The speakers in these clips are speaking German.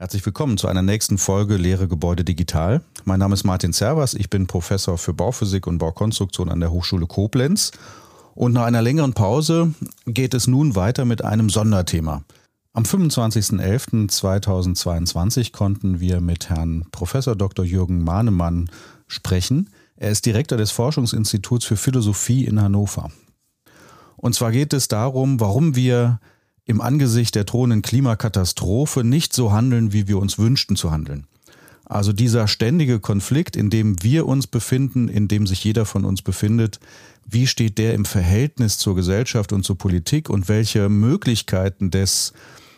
Herzlich willkommen zu einer nächsten Folge Lehre Gebäude digital. Mein Name ist Martin Servas, ich bin Professor für Bauphysik und Baukonstruktion an der Hochschule Koblenz. Und nach einer längeren Pause geht es nun weiter mit einem Sonderthema. Am 25.11.2022 konnten wir mit Herrn Professor Dr. Jürgen Mahnemann sprechen. Er ist Direktor des Forschungsinstituts für Philosophie in Hannover. Und zwar geht es darum, warum wir im Angesicht der drohenden Klimakatastrophe nicht so handeln, wie wir uns wünschten zu handeln. Also dieser ständige Konflikt, in dem wir uns befinden, in dem sich jeder von uns befindet, wie steht der im Verhältnis zur Gesellschaft und zur Politik und welche Möglichkeiten des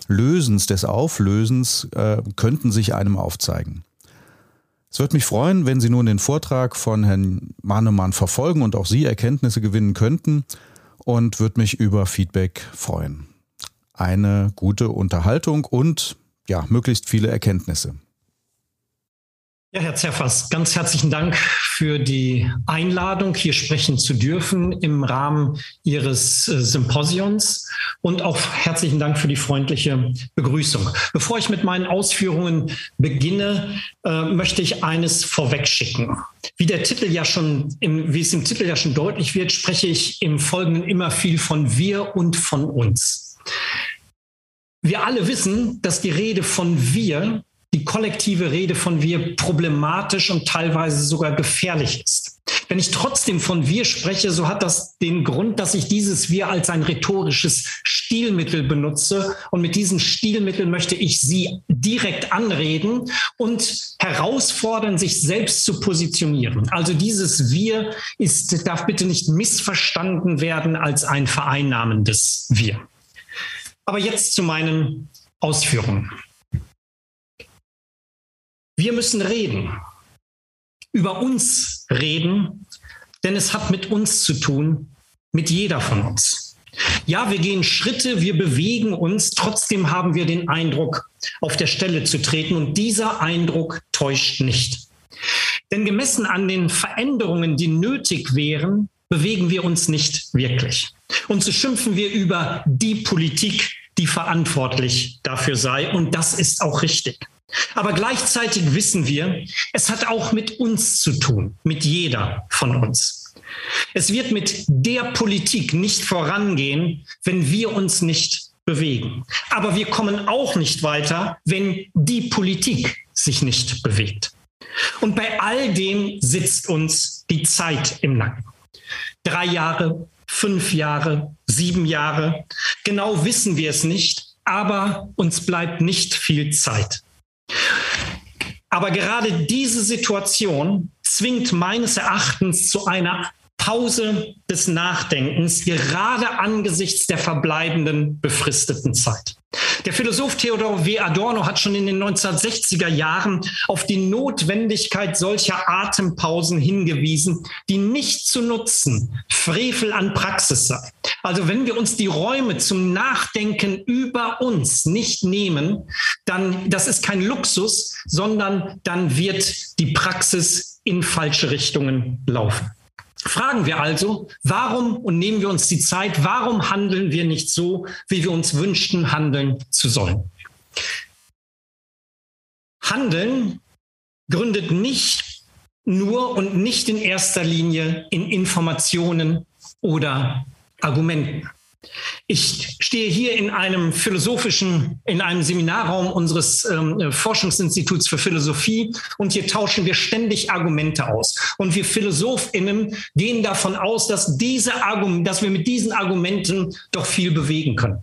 Lösens, des Auflösens äh, könnten sich einem aufzeigen. Es würde mich freuen, wenn Sie nun den Vortrag von Herrn Mahnemann verfolgen und auch Sie Erkenntnisse gewinnen könnten und würde mich über Feedback freuen eine gute Unterhaltung und ja, möglichst viele Erkenntnisse. Ja, Herr Zerfers, ganz herzlichen Dank für die Einladung, hier sprechen zu dürfen im Rahmen Ihres äh, Symposions und auch herzlichen Dank für die freundliche Begrüßung. Bevor ich mit meinen Ausführungen beginne, äh, möchte ich eines vorwegschicken. Wie der Titel ja schon, im, wie es im Titel ja schon deutlich wird, spreche ich im Folgenden immer viel von wir und von uns. Wir alle wissen, dass die Rede von wir, die kollektive Rede von wir problematisch und teilweise sogar gefährlich ist. Wenn ich trotzdem von wir spreche, so hat das den Grund, dass ich dieses wir als ein rhetorisches Stilmittel benutze. Und mit diesem Stilmittel möchte ich Sie direkt anreden und herausfordern, sich selbst zu positionieren. Also dieses wir ist, darf bitte nicht missverstanden werden als ein vereinnahmendes wir. Aber jetzt zu meinen Ausführungen. Wir müssen reden, über uns reden, denn es hat mit uns zu tun, mit jeder von uns. Ja, wir gehen Schritte, wir bewegen uns, trotzdem haben wir den Eindruck, auf der Stelle zu treten und dieser Eindruck täuscht nicht. Denn gemessen an den Veränderungen, die nötig wären, bewegen wir uns nicht wirklich. Und so schimpfen wir über die Politik, die verantwortlich dafür sei. Und das ist auch richtig. Aber gleichzeitig wissen wir, es hat auch mit uns zu tun, mit jeder von uns. Es wird mit der Politik nicht vorangehen, wenn wir uns nicht bewegen. Aber wir kommen auch nicht weiter, wenn die Politik sich nicht bewegt. Und bei all dem sitzt uns die Zeit im Nacken. Drei Jahre, fünf Jahre, sieben Jahre. Genau wissen wir es nicht, aber uns bleibt nicht viel Zeit. Aber gerade diese Situation zwingt meines Erachtens zu einer Pause des Nachdenkens, gerade angesichts der verbleibenden befristeten Zeit. Der Philosoph Theodor W. Adorno hat schon in den 1960er Jahren auf die Notwendigkeit solcher Atempausen hingewiesen, die nicht zu nutzen Frevel an Praxis sei. Also wenn wir uns die Räume zum Nachdenken über uns nicht nehmen, dann das ist kein Luxus, sondern dann wird die Praxis in falsche Richtungen laufen. Fragen wir also, warum und nehmen wir uns die Zeit, warum handeln wir nicht so, wie wir uns wünschten, handeln zu sollen? Handeln gründet nicht nur und nicht in erster Linie in Informationen oder Argumenten. Ich stehe hier in einem philosophischen, in einem Seminarraum unseres ähm, Forschungsinstituts für Philosophie und hier tauschen wir ständig Argumente aus. Und wir PhilosophInnen gehen davon aus, dass diese Argumente, dass wir mit diesen Argumenten doch viel bewegen können.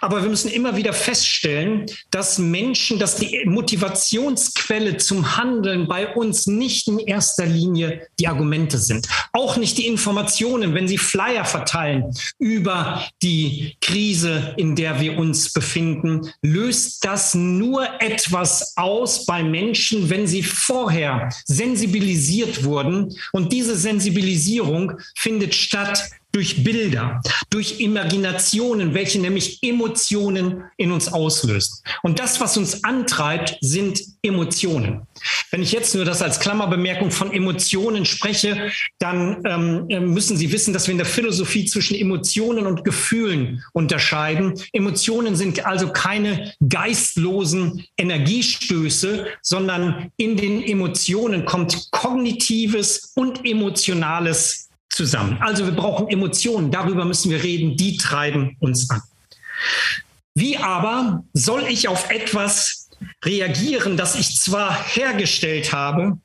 Aber wir müssen immer wieder feststellen, dass Menschen, dass die Motivationsquelle zum Handeln bei uns nicht in erster Linie die Argumente sind. Auch nicht die Informationen, wenn sie Flyer verteilen über die Krise, in der wir uns befinden, löst das nur etwas aus bei Menschen, wenn sie vorher sensibilisiert wurden. Und diese Sensibilisierung findet statt durch Bilder, durch Imaginationen, welche nämlich Emotionen in uns auslösen. Und das, was uns antreibt, sind Emotionen. Wenn ich jetzt nur das als Klammerbemerkung von Emotionen spreche, dann ähm, äh, müssen Sie wissen, dass wir in der Philosophie zwischen Emotionen und Gefühlen unterscheiden. Emotionen sind also keine geistlosen Energiestöße, sondern in den Emotionen kommt kognitives und emotionales zusammen. Also wir brauchen Emotionen, darüber müssen wir reden, die treiben uns an. Wie aber soll ich auf etwas reagieren, das ich zwar hergestellt habe,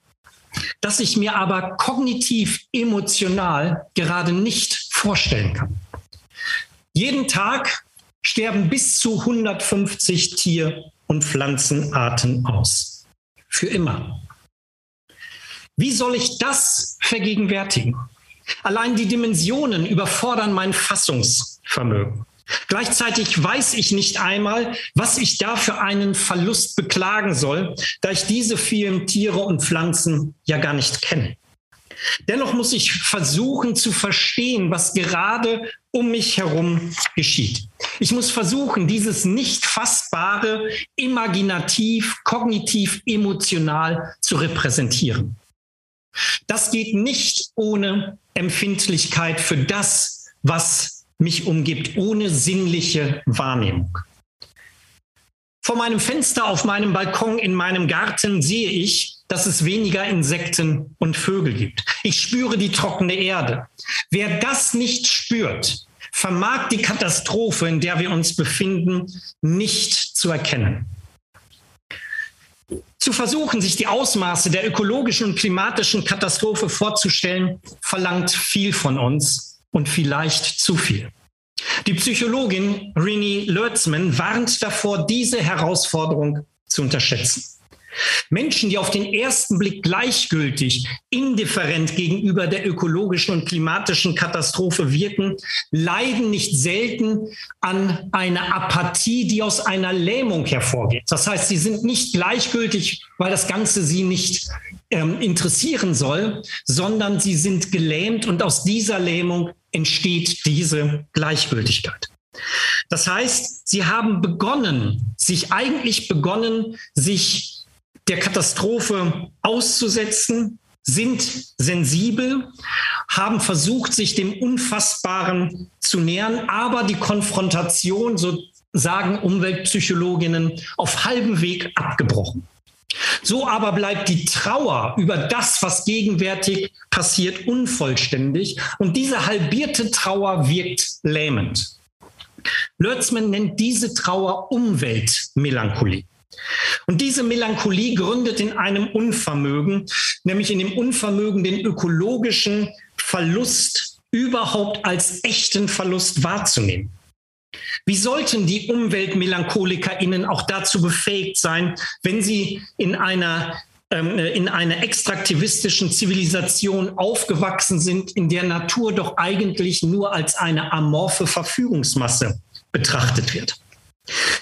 das ich mir aber kognitiv, emotional gerade nicht vorstellen kann? Jeden Tag sterben bis zu 150 Tier- und Pflanzenarten aus. Für immer. Wie soll ich das vergegenwärtigen? Allein die Dimensionen überfordern mein Fassungsvermögen. Gleichzeitig weiß ich nicht einmal, was ich da für einen Verlust beklagen soll, da ich diese vielen Tiere und Pflanzen ja gar nicht kenne. Dennoch muss ich versuchen zu verstehen, was gerade um mich herum geschieht. Ich muss versuchen, dieses nicht fassbare, imaginativ, kognitiv, emotional zu repräsentieren. Das geht nicht ohne Empfindlichkeit für das, was mich umgibt, ohne sinnliche Wahrnehmung. Vor meinem Fenster auf meinem Balkon in meinem Garten sehe ich, dass es weniger Insekten und Vögel gibt. Ich spüre die trockene Erde. Wer das nicht spürt, vermag die Katastrophe, in der wir uns befinden, nicht zu erkennen. Zu versuchen, sich die Ausmaße der ökologischen und klimatischen Katastrophe vorzustellen, verlangt viel von uns und vielleicht zu viel. Die Psychologin Rini Lötzman warnt davor, diese Herausforderung zu unterschätzen. Menschen, die auf den ersten Blick gleichgültig, indifferent gegenüber der ökologischen und klimatischen Katastrophe wirken, leiden nicht selten an einer Apathie, die aus einer Lähmung hervorgeht. Das heißt, sie sind nicht gleichgültig, weil das Ganze sie nicht ähm, interessieren soll, sondern sie sind gelähmt und aus dieser Lähmung entsteht diese Gleichgültigkeit. Das heißt, sie haben begonnen, sich eigentlich begonnen, sich der Katastrophe auszusetzen, sind sensibel, haben versucht, sich dem Unfassbaren zu nähern, aber die Konfrontation, so sagen Umweltpsychologinnen, auf halbem Weg abgebrochen. So aber bleibt die Trauer über das, was gegenwärtig passiert, unvollständig und diese halbierte Trauer wirkt lähmend. Lötzmann nennt diese Trauer Umweltmelancholie. Und diese Melancholie gründet in einem Unvermögen, nämlich in dem Unvermögen, den ökologischen Verlust überhaupt als echten Verlust wahrzunehmen. Wie sollten die UmweltmelancholikerInnen auch dazu befähigt sein, wenn sie in einer ähm, in einer extraktivistischen Zivilisation aufgewachsen sind, in der Natur doch eigentlich nur als eine amorphe Verfügungsmasse betrachtet wird.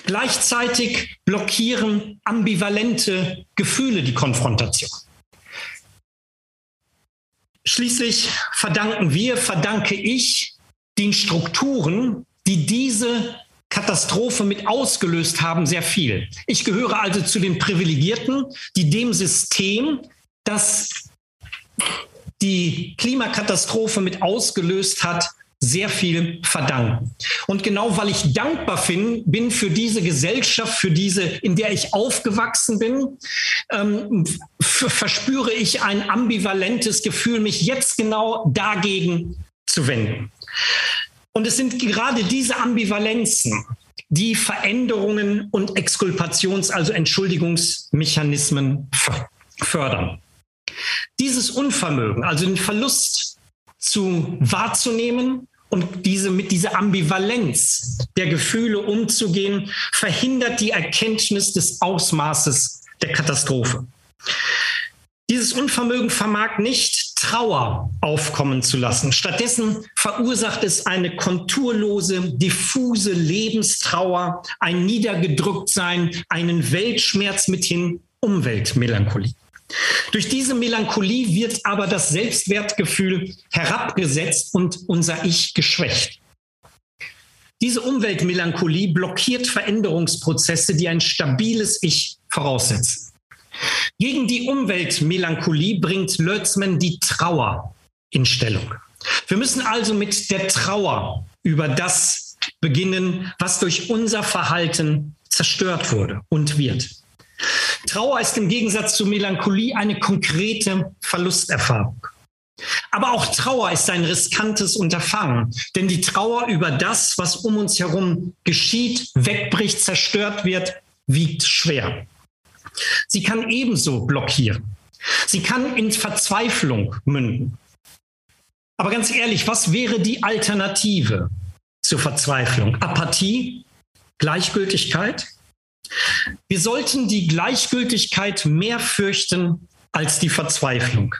Gleichzeitig blockieren ambivalente Gefühle die Konfrontation. Schließlich verdanken wir, verdanke ich den Strukturen, die diese Katastrophe mit ausgelöst haben, sehr viel. Ich gehöre also zu den Privilegierten, die dem System, das die Klimakatastrophe mit ausgelöst hat, sehr viel verdanken. Und genau weil ich dankbar bin, bin für diese Gesellschaft, für diese, in der ich aufgewachsen bin, ähm, verspüre ich ein ambivalentes Gefühl, mich jetzt genau dagegen zu wenden. Und es sind gerade diese Ambivalenzen, die Veränderungen und Exkulpations-, also Entschuldigungsmechanismen fördern. Dieses Unvermögen, also den Verlust zu wahrzunehmen und diese, mit dieser Ambivalenz der Gefühle umzugehen, verhindert die Erkenntnis des Ausmaßes der Katastrophe. Dieses Unvermögen vermag nicht Trauer aufkommen zu lassen. Stattdessen verursacht es eine konturlose, diffuse Lebenstrauer, ein Niedergedrücktsein, einen Weltschmerz mithin Umweltmelancholie. Durch diese Melancholie wird aber das Selbstwertgefühl herabgesetzt und unser Ich geschwächt. Diese Umweltmelancholie blockiert Veränderungsprozesse, die ein stabiles Ich voraussetzen. Gegen die Umweltmelancholie bringt Lötzmann die Trauer in Stellung. Wir müssen also mit der Trauer über das beginnen, was durch unser Verhalten zerstört wurde und wird. Trauer ist im Gegensatz zu Melancholie eine konkrete Verlusterfahrung. Aber auch Trauer ist ein riskantes Unterfangen, denn die Trauer über das, was um uns herum geschieht, wegbricht, zerstört wird, wiegt schwer. Sie kann ebenso blockieren. Sie kann in Verzweiflung münden. Aber ganz ehrlich, was wäre die Alternative zur Verzweiflung? Apathie? Gleichgültigkeit? Wir sollten die Gleichgültigkeit mehr fürchten als die Verzweiflung.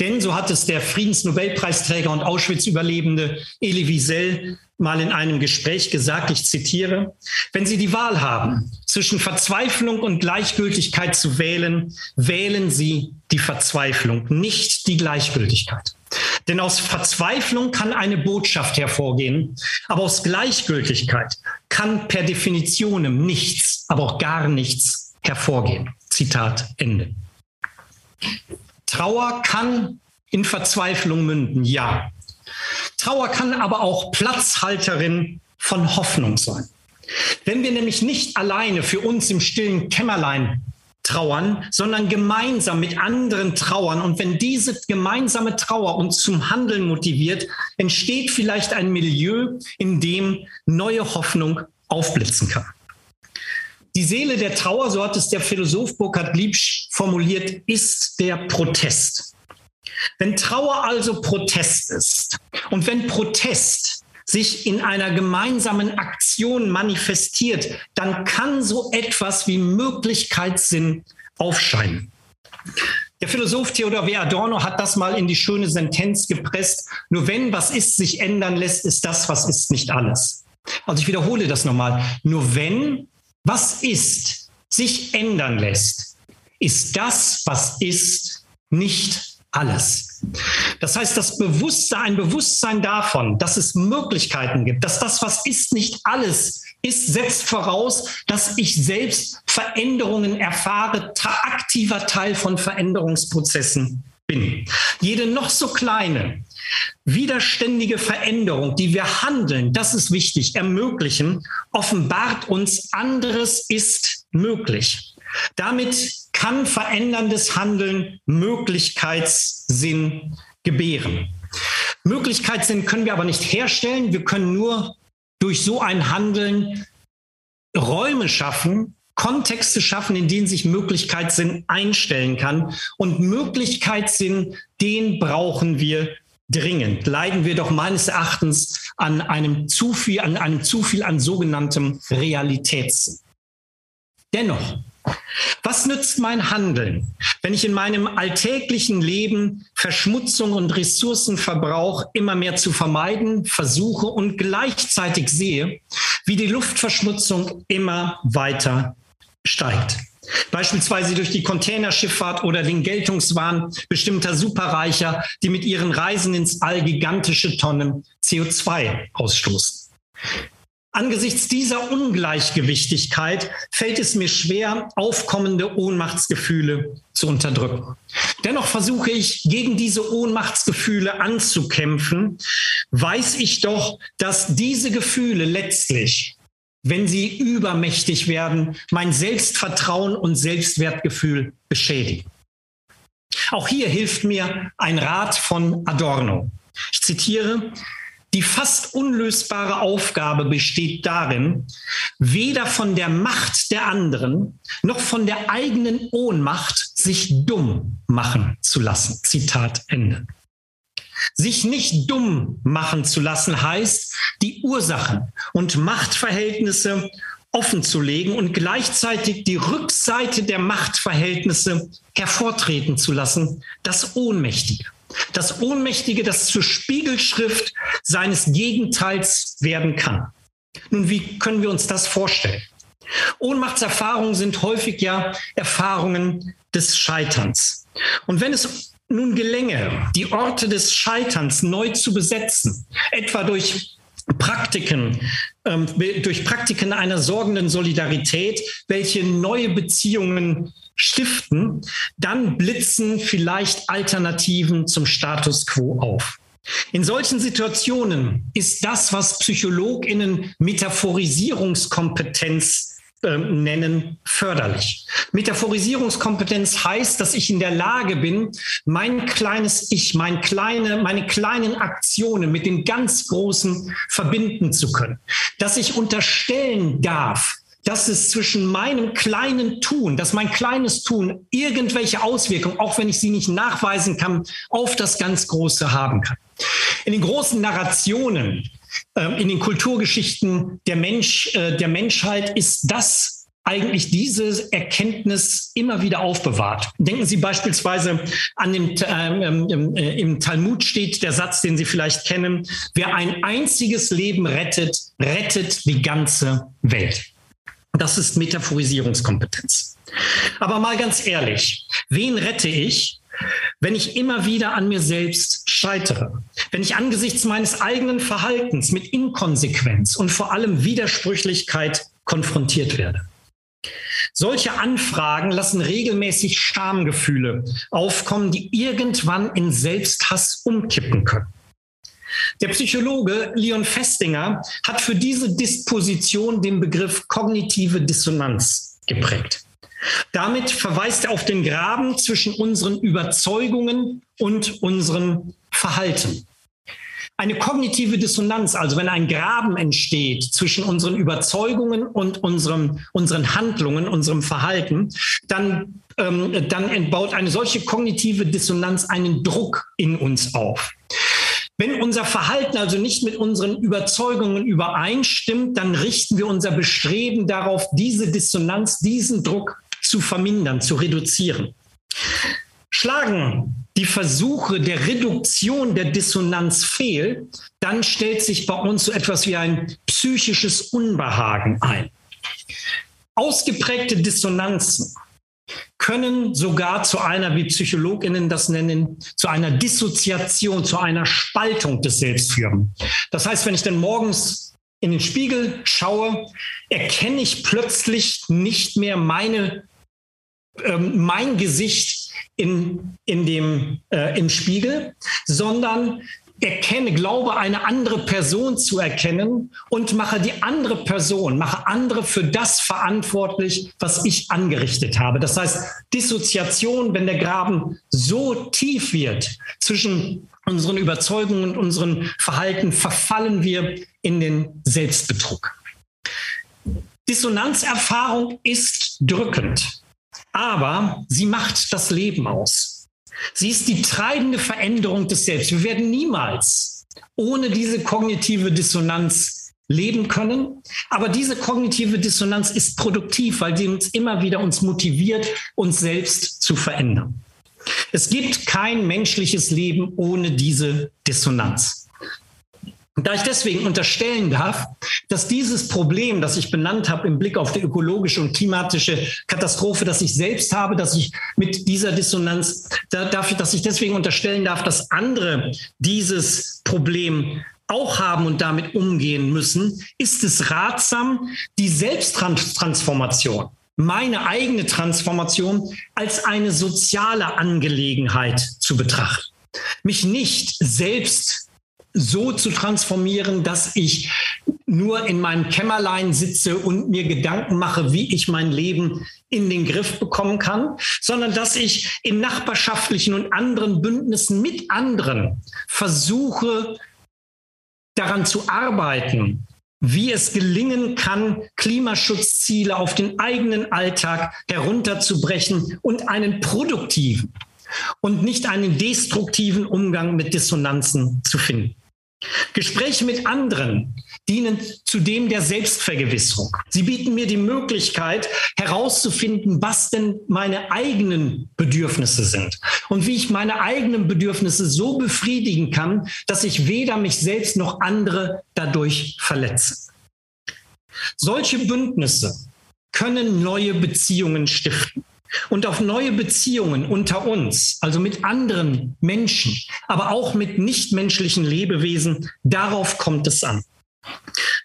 Denn, so hat es der Friedensnobelpreisträger und Auschwitz-Überlebende Elie Wiesel mal in einem Gespräch gesagt, ich zitiere, wenn Sie die Wahl haben, zwischen Verzweiflung und Gleichgültigkeit zu wählen, wählen Sie die Verzweiflung, nicht die Gleichgültigkeit. Denn aus Verzweiflung kann eine Botschaft hervorgehen, aber aus Gleichgültigkeit kann per Definition nichts, aber auch gar nichts hervorgehen. Zitat Ende. Trauer kann in Verzweiflung münden, ja. Trauer kann aber auch Platzhalterin von Hoffnung sein. Wenn wir nämlich nicht alleine für uns im stillen Kämmerlein trauern, sondern gemeinsam mit anderen trauern. Und wenn diese gemeinsame Trauer uns zum Handeln motiviert, entsteht vielleicht ein Milieu, in dem neue Hoffnung aufblitzen kann. Die Seele der Trauer, so hat es der Philosoph Burkhard Liebsch formuliert, ist der Protest. Wenn Trauer also Protest ist und wenn Protest sich in einer gemeinsamen Aktion manifestiert, dann kann so etwas wie Möglichkeitssinn aufscheinen. Der Philosoph Theodor W. Adorno hat das mal in die schöne Sentenz gepresst. Nur wenn was ist, sich ändern lässt, ist das, was ist, nicht alles. Also ich wiederhole das nochmal. Nur wenn was ist, sich ändern lässt, ist das, was ist, nicht alles. Das heißt, das Bewusstsein, ein Bewusstsein davon, dass es Möglichkeiten gibt, dass das, was ist, nicht alles ist, setzt voraus, dass ich selbst Veränderungen erfahre, aktiver Teil von Veränderungsprozessen bin. Jede noch so kleine, widerständige Veränderung, die wir handeln, das ist wichtig, ermöglichen, offenbart uns, anderes ist möglich. Damit kann veränderndes Handeln Möglichkeitssinn gebären. Möglichkeitssinn können wir aber nicht herstellen. Wir können nur durch so ein Handeln Räume schaffen, Kontexte schaffen, in denen sich Möglichkeitssinn einstellen kann. Und Möglichkeitssinn, den brauchen wir dringend. Leiden wir doch meines Erachtens an einem zu viel, an einem zu viel an sogenanntem Realitätssinn. Dennoch was nützt mein Handeln, wenn ich in meinem alltäglichen Leben Verschmutzung und Ressourcenverbrauch immer mehr zu vermeiden versuche und gleichzeitig sehe, wie die Luftverschmutzung immer weiter steigt? Beispielsweise durch die Containerschifffahrt oder den Geltungswahn bestimmter Superreicher, die mit ihren Reisen ins All gigantische Tonnen CO2 ausstoßen. Angesichts dieser Ungleichgewichtigkeit fällt es mir schwer, aufkommende Ohnmachtsgefühle zu unterdrücken. Dennoch versuche ich, gegen diese Ohnmachtsgefühle anzukämpfen, weiß ich doch, dass diese Gefühle letztlich, wenn sie übermächtig werden, mein Selbstvertrauen und Selbstwertgefühl beschädigen. Auch hier hilft mir ein Rat von Adorno. Ich zitiere, die fast unlösbare Aufgabe besteht darin, weder von der Macht der anderen noch von der eigenen Ohnmacht sich dumm machen zu lassen. Zitat Ende. Sich nicht dumm machen zu lassen heißt, die Ursachen und Machtverhältnisse offen zu legen und gleichzeitig die Rückseite der Machtverhältnisse hervortreten zu lassen, das Ohnmächtige. Das Ohnmächtige, das zur Spiegelschrift seines Gegenteils werden kann. Nun, wie können wir uns das vorstellen? Ohnmachtserfahrungen sind häufig ja Erfahrungen des Scheiterns. Und wenn es nun gelänge, die Orte des Scheiterns neu zu besetzen, etwa durch Praktiken, ähm, durch Praktiken einer sorgenden Solidarität, welche neue Beziehungen stiften, dann blitzen vielleicht Alternativen zum Status quo auf. In solchen Situationen ist das, was Psychologinnen Metaphorisierungskompetenz nennen, förderlich. Metaphorisierungskompetenz heißt, dass ich in der Lage bin, mein kleines Ich, mein kleine, meine kleinen Aktionen mit den ganz Großen verbinden zu können. Dass ich unterstellen darf, dass es zwischen meinem kleinen Tun, dass mein kleines Tun irgendwelche Auswirkungen, auch wenn ich sie nicht nachweisen kann, auf das ganz Große haben kann. In den großen Narrationen in den Kulturgeschichten der Mensch, äh, der Menschheit ist das eigentlich diese Erkenntnis immer wieder aufbewahrt. Denken Sie beispielsweise an den, ähm, äh, im Talmud steht der Satz, den Sie vielleicht kennen, wer ein einziges Leben rettet, rettet die ganze Welt. Das ist Metaphorisierungskompetenz. Aber mal ganz ehrlich, wen rette ich, wenn ich immer wieder an mir selbst scheitere, wenn ich angesichts meines eigenen Verhaltens mit Inkonsequenz und vor allem Widersprüchlichkeit konfrontiert werde. Solche Anfragen lassen regelmäßig Schamgefühle aufkommen, die irgendwann in Selbsthass umkippen können. Der Psychologe Leon Festinger hat für diese Disposition den Begriff kognitive Dissonanz geprägt. Damit verweist er auf den Graben zwischen unseren Überzeugungen und unserem Verhalten. Eine kognitive Dissonanz, also wenn ein Graben entsteht zwischen unseren Überzeugungen und unserem, unseren Handlungen, unserem Verhalten, dann, ähm, dann baut eine solche kognitive Dissonanz einen Druck in uns auf. Wenn unser Verhalten also nicht mit unseren Überzeugungen übereinstimmt, dann richten wir unser Bestreben darauf, diese Dissonanz, diesen Druck zu vermindern, zu reduzieren. Schlagen die Versuche der Reduktion der Dissonanz fehl, dann stellt sich bei uns so etwas wie ein psychisches Unbehagen ein. Ausgeprägte Dissonanzen können sogar zu einer, wie Psychologinnen das nennen, zu einer Dissoziation, zu einer Spaltung des Selbst führen. Das heißt, wenn ich dann morgens in den Spiegel schaue, erkenne ich plötzlich nicht mehr meine ähm, mein Gesicht in, in dem, äh, im Spiegel, sondern erkenne, glaube eine andere Person zu erkennen und mache die andere Person, mache andere für das verantwortlich, was ich angerichtet habe. Das heißt, Dissoziation, wenn der Graben so tief wird zwischen unseren Überzeugungen und unseren Verhalten, verfallen wir in den Selbstbetrug. Dissonanzerfahrung ist drückend aber sie macht das Leben aus. Sie ist die treibende Veränderung des Selbst. Wir werden niemals ohne diese kognitive Dissonanz leben können. Aber diese kognitive Dissonanz ist produktiv, weil sie uns immer wieder uns motiviert, uns selbst zu verändern. Es gibt kein menschliches Leben ohne diese Dissonanz. Und da ich deswegen unterstellen darf, dass dieses Problem, das ich benannt habe im Blick auf die ökologische und klimatische Katastrophe, dass ich selbst habe, dass ich mit dieser Dissonanz, da darf dass ich deswegen unterstellen darf, dass andere dieses Problem auch haben und damit umgehen müssen, ist es ratsam, die Selbsttransformation, meine eigene Transformation als eine soziale Angelegenheit zu betrachten. Mich nicht selbst so zu transformieren, dass ich nur in meinem Kämmerlein sitze und mir Gedanken mache, wie ich mein Leben in den Griff bekommen kann, sondern dass ich in nachbarschaftlichen und anderen Bündnissen mit anderen versuche, daran zu arbeiten, wie es gelingen kann, Klimaschutzziele auf den eigenen Alltag herunterzubrechen und einen produktiven und nicht einen destruktiven Umgang mit Dissonanzen zu finden. Gespräche mit anderen dienen zudem der Selbstvergewisserung. Sie bieten mir die Möglichkeit herauszufinden, was denn meine eigenen Bedürfnisse sind und wie ich meine eigenen Bedürfnisse so befriedigen kann, dass ich weder mich selbst noch andere dadurch verletze. Solche Bündnisse können neue Beziehungen stiften und auf neue Beziehungen unter uns, also mit anderen Menschen, aber auch mit nichtmenschlichen Lebewesen, darauf kommt es an.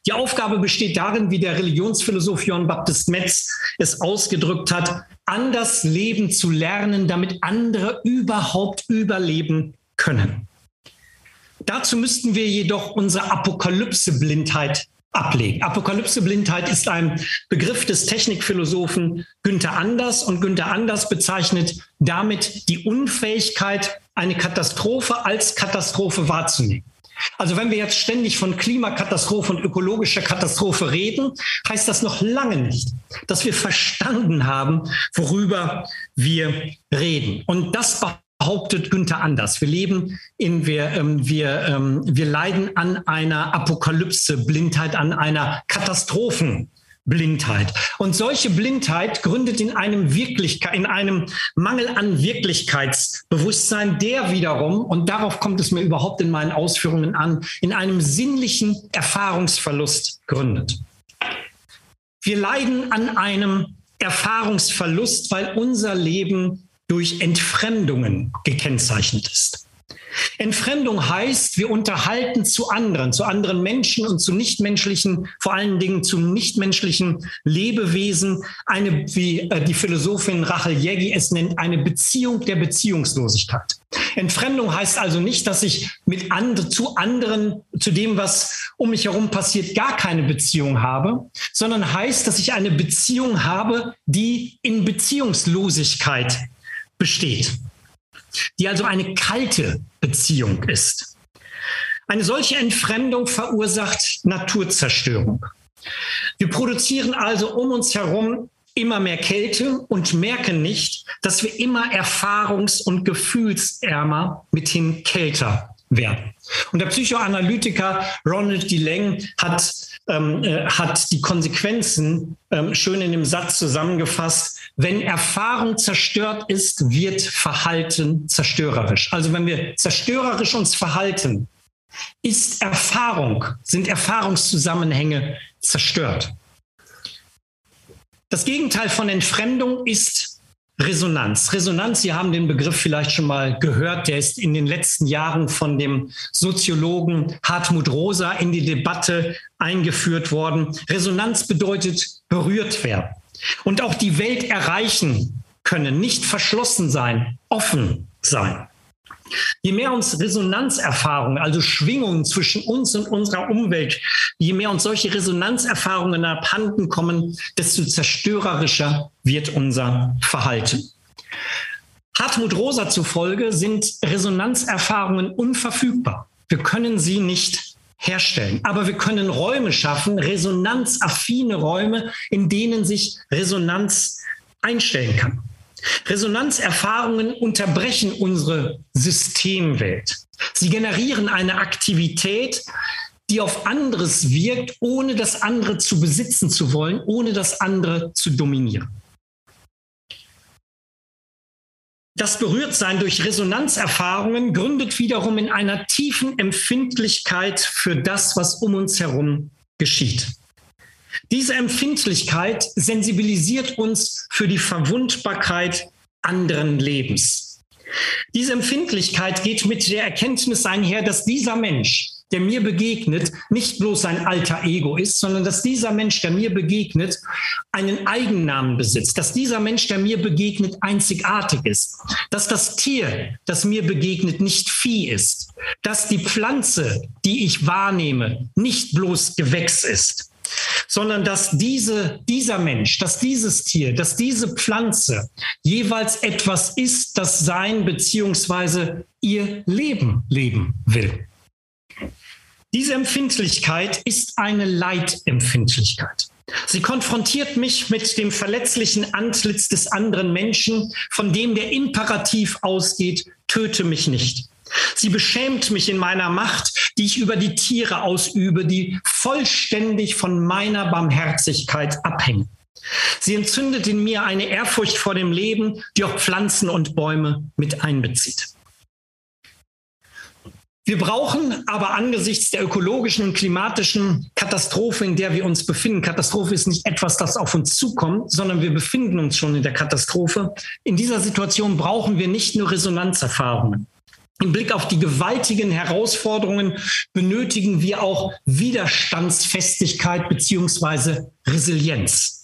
Die Aufgabe besteht darin, wie der Religionsphilosoph Johann Baptist Metz es ausgedrückt hat, anders leben zu lernen, damit andere überhaupt überleben können. Dazu müssten wir jedoch unsere Apokalypse-Blindheit ablegen. Apokalypse-Blindheit ist ein Begriff des Technikphilosophen Günther Anders und Günther Anders bezeichnet damit die Unfähigkeit, eine Katastrophe als Katastrophe wahrzunehmen. Also wenn wir jetzt ständig von Klimakatastrophe und ökologischer Katastrophe reden, heißt das noch lange nicht, dass wir verstanden haben, worüber wir reden. Und das behauptet Günther anders. Wir leben in, wir, ähm, wir, ähm, wir leiden an einer Apokalypse, Blindheit, an einer Katastrophen. Blindheit. Und solche Blindheit gründet in einem Wirklichkeit, in einem Mangel an Wirklichkeitsbewusstsein, der wiederum, und darauf kommt es mir überhaupt in meinen Ausführungen an, in einem sinnlichen Erfahrungsverlust gründet. Wir leiden an einem Erfahrungsverlust, weil unser Leben durch Entfremdungen gekennzeichnet ist. Entfremdung heißt, wir unterhalten zu anderen, zu anderen Menschen und zu nichtmenschlichen, vor allen Dingen zu nichtmenschlichen Lebewesen, eine, wie äh, die Philosophin Rachel Jägi es nennt, eine Beziehung der Beziehungslosigkeit. Entfremdung heißt also nicht, dass ich mit and zu anderen, zu dem, was um mich herum passiert, gar keine Beziehung habe, sondern heißt, dass ich eine Beziehung habe, die in Beziehungslosigkeit besteht, die also eine kalte Beziehung ist. Eine solche Entfremdung verursacht Naturzerstörung. Wir produzieren also um uns herum immer mehr Kälte und merken nicht, dass wir immer erfahrungs- und gefühlsärmer, mithin kälter werden. Und der Psychoanalytiker Ronald DeLang hat, ähm, äh, hat die Konsequenzen ähm, schön in dem Satz zusammengefasst. Wenn Erfahrung zerstört ist, wird Verhalten zerstörerisch. Also wenn wir zerstörerisch uns verhalten, ist Erfahrung, sind Erfahrungszusammenhänge zerstört. Das Gegenteil von Entfremdung ist Resonanz. Resonanz, Sie haben den Begriff vielleicht schon mal gehört, der ist in den letzten Jahren von dem Soziologen Hartmut Rosa in die Debatte eingeführt worden. Resonanz bedeutet berührt werden und auch die Welt erreichen können, nicht verschlossen sein, offen sein. Je mehr uns Resonanzerfahrungen, also Schwingungen zwischen uns und unserer Umwelt, je mehr uns solche Resonanzerfahrungen abhanden kommen, desto zerstörerischer wird unser Verhalten. Hartmut Rosa zufolge sind Resonanzerfahrungen unverfügbar. Wir können sie nicht herstellen. Aber wir können Räume schaffen, resonanzaffine Räume, in denen sich Resonanz einstellen kann. Resonanzerfahrungen unterbrechen unsere Systemwelt. Sie generieren eine Aktivität, die auf anderes wirkt, ohne das andere zu besitzen zu wollen, ohne das andere zu dominieren. Das Berührtsein durch Resonanzerfahrungen gründet wiederum in einer tiefen Empfindlichkeit für das, was um uns herum geschieht. Diese Empfindlichkeit sensibilisiert uns für die Verwundbarkeit anderen Lebens. Diese Empfindlichkeit geht mit der Erkenntnis einher, dass dieser Mensch, der mir begegnet, nicht bloß ein alter Ego ist, sondern dass dieser Mensch, der mir begegnet, einen Eigennamen besitzt, dass dieser Mensch, der mir begegnet, einzigartig ist, dass das Tier, das mir begegnet, nicht Vieh ist, dass die Pflanze, die ich wahrnehme, nicht bloß Gewächs ist, sondern dass diese, dieser Mensch, dass dieses Tier, dass diese Pflanze jeweils etwas ist, das sein bzw. ihr Leben leben will. Diese Empfindlichkeit ist eine Leitempfindlichkeit. Sie konfrontiert mich mit dem verletzlichen Antlitz des anderen Menschen, von dem der Imperativ ausgeht, töte mich nicht. Sie beschämt mich in meiner Macht, die ich über die Tiere ausübe, die vollständig von meiner Barmherzigkeit abhängen. Sie entzündet in mir eine Ehrfurcht vor dem Leben, die auch Pflanzen und Bäume mit einbezieht. Wir brauchen aber angesichts der ökologischen und klimatischen Katastrophe, in der wir uns befinden, Katastrophe ist nicht etwas, das auf uns zukommt, sondern wir befinden uns schon in der Katastrophe. In dieser Situation brauchen wir nicht nur Resonanzerfahrungen. Im Blick auf die gewaltigen Herausforderungen benötigen wir auch Widerstandsfestigkeit beziehungsweise Resilienz.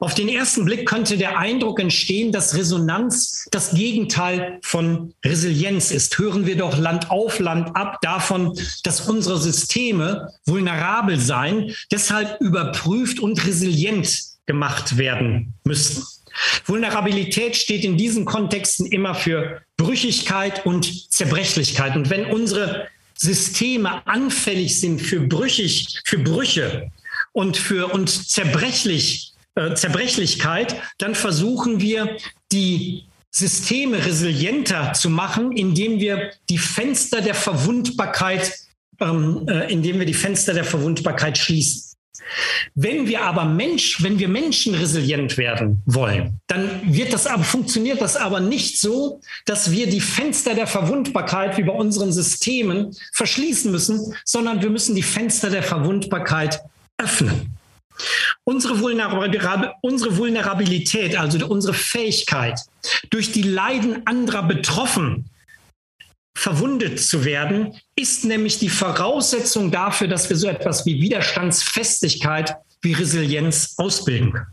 Auf den ersten Blick könnte der Eindruck entstehen, dass Resonanz das Gegenteil von Resilienz ist. Hören wir doch Land auf, Land ab davon, dass unsere Systeme vulnerabel seien, deshalb überprüft und resilient gemacht werden müssten. Vulnerabilität steht in diesen Kontexten immer für Brüchigkeit und Zerbrechlichkeit. Und wenn unsere Systeme anfällig sind für brüchig, für Brüche und für und zerbrechlich äh, Zerbrechlichkeit, dann versuchen wir, die Systeme resilienter zu machen, indem wir die Fenster der Verwundbarkeit, ähm, äh, indem wir die Fenster der Verwundbarkeit schließen. Wenn wir aber Mensch, wenn wir Menschen resilient werden wollen, dann wird das aber, funktioniert das aber nicht so, dass wir die Fenster der Verwundbarkeit wie bei unseren Systemen verschließen müssen, sondern wir müssen die Fenster der Verwundbarkeit öffnen. Unsere, Vulnerabilität, also unsere Fähigkeit, durch die Leiden anderer betroffen, verwundet zu werden, ist nämlich die Voraussetzung dafür, dass wir so etwas wie Widerstandsfestigkeit, wie Resilienz ausbilden.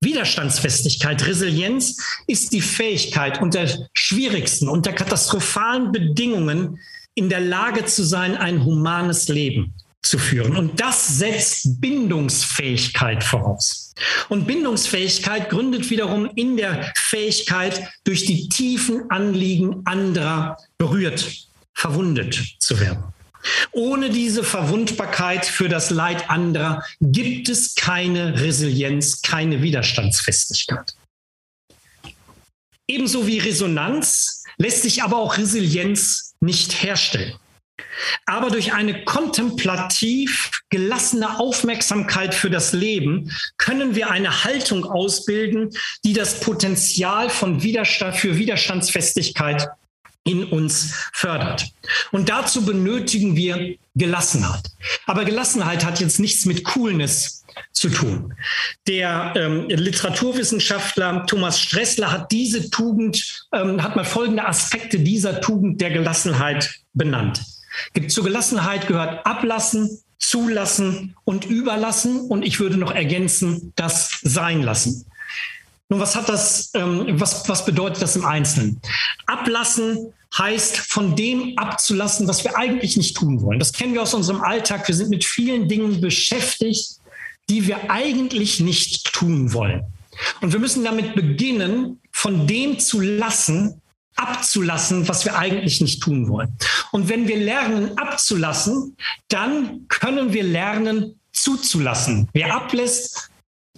Widerstandsfestigkeit, Resilienz ist die Fähigkeit, unter schwierigsten, unter katastrophalen Bedingungen in der Lage zu sein, ein humanes Leben zu führen. Und das setzt Bindungsfähigkeit voraus. Und Bindungsfähigkeit gründet wiederum in der Fähigkeit, durch die tiefen Anliegen anderer berührt, verwundet zu werden. Ohne diese Verwundbarkeit für das Leid anderer gibt es keine Resilienz, keine Widerstandsfestigkeit. Ebenso wie Resonanz lässt sich aber auch Resilienz nicht herstellen. Aber durch eine kontemplativ gelassene Aufmerksamkeit für das Leben können wir eine Haltung ausbilden, die das Potenzial von Widerstand, für Widerstandsfestigkeit in uns fördert. Und dazu benötigen wir Gelassenheit. Aber Gelassenheit hat jetzt nichts mit Coolness zu tun. Der ähm, Literaturwissenschaftler Thomas Stressler hat diese Tugend, ähm, hat mal folgende Aspekte dieser Tugend der Gelassenheit benannt. Zur Gelassenheit gehört ablassen, zulassen und überlassen. Und ich würde noch ergänzen, das sein lassen. Nun, was hat das, ähm, was, was bedeutet das im Einzelnen? Ablassen heißt, von dem abzulassen, was wir eigentlich nicht tun wollen. Das kennen wir aus unserem Alltag. Wir sind mit vielen Dingen beschäftigt, die wir eigentlich nicht tun wollen. Und wir müssen damit beginnen, von dem zu lassen, abzulassen, was wir eigentlich nicht tun wollen. Und wenn wir lernen abzulassen, dann können wir lernen zuzulassen. Wer ablässt,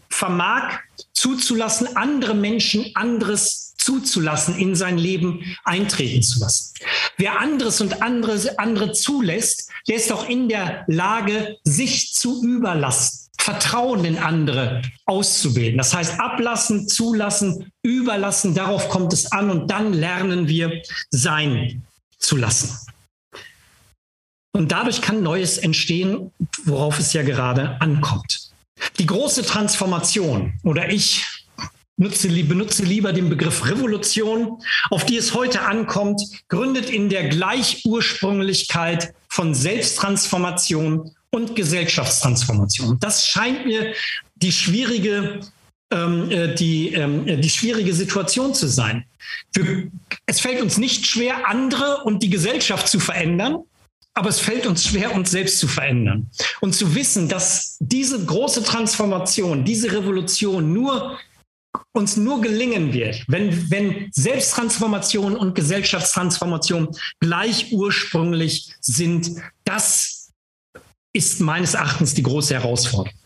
vermag zuzulassen, andere Menschen anderes zuzulassen, in sein Leben eintreten zu lassen. Wer anderes und andere, andere zulässt, der ist auch in der Lage, sich zu überlassen. Vertrauen in andere auszubilden. Das heißt, ablassen, zulassen, überlassen, darauf kommt es an und dann lernen wir sein zu lassen. Und dadurch kann Neues entstehen, worauf es ja gerade ankommt. Die große Transformation oder ich nutze, benutze lieber den Begriff Revolution, auf die es heute ankommt, gründet in der Gleichursprünglichkeit von Selbsttransformation und Gesellschaftstransformation. Das scheint mir die schwierige, ähm, äh, die, ähm, äh, die schwierige Situation zu sein. Wir, es fällt uns nicht schwer, andere und die Gesellschaft zu verändern, aber es fällt uns schwer, uns selbst zu verändern. Und zu wissen, dass diese große Transformation, diese Revolution nur uns nur gelingen wird, wenn, wenn Selbsttransformation und Gesellschaftstransformation gleich ursprünglich sind, das ist meines Erachtens die große Herausforderung.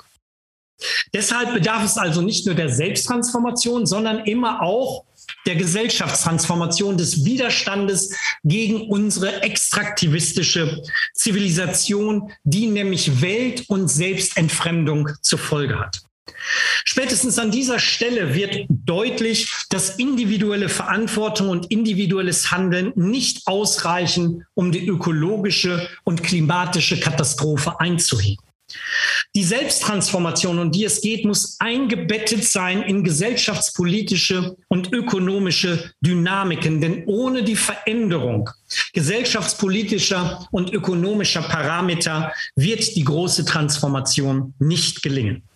Deshalb bedarf es also nicht nur der Selbsttransformation, sondern immer auch der Gesellschaftstransformation, des Widerstandes gegen unsere extraktivistische Zivilisation, die nämlich Welt- und Selbstentfremdung zur Folge hat. Spätestens an dieser Stelle wird deutlich, dass individuelle Verantwortung und individuelles Handeln nicht ausreichen, um die ökologische und klimatische Katastrophe einzuhegen. Die Selbsttransformation, um die es geht, muss eingebettet sein in gesellschaftspolitische und ökonomische Dynamiken, denn ohne die Veränderung gesellschaftspolitischer und ökonomischer Parameter wird die große Transformation nicht gelingen.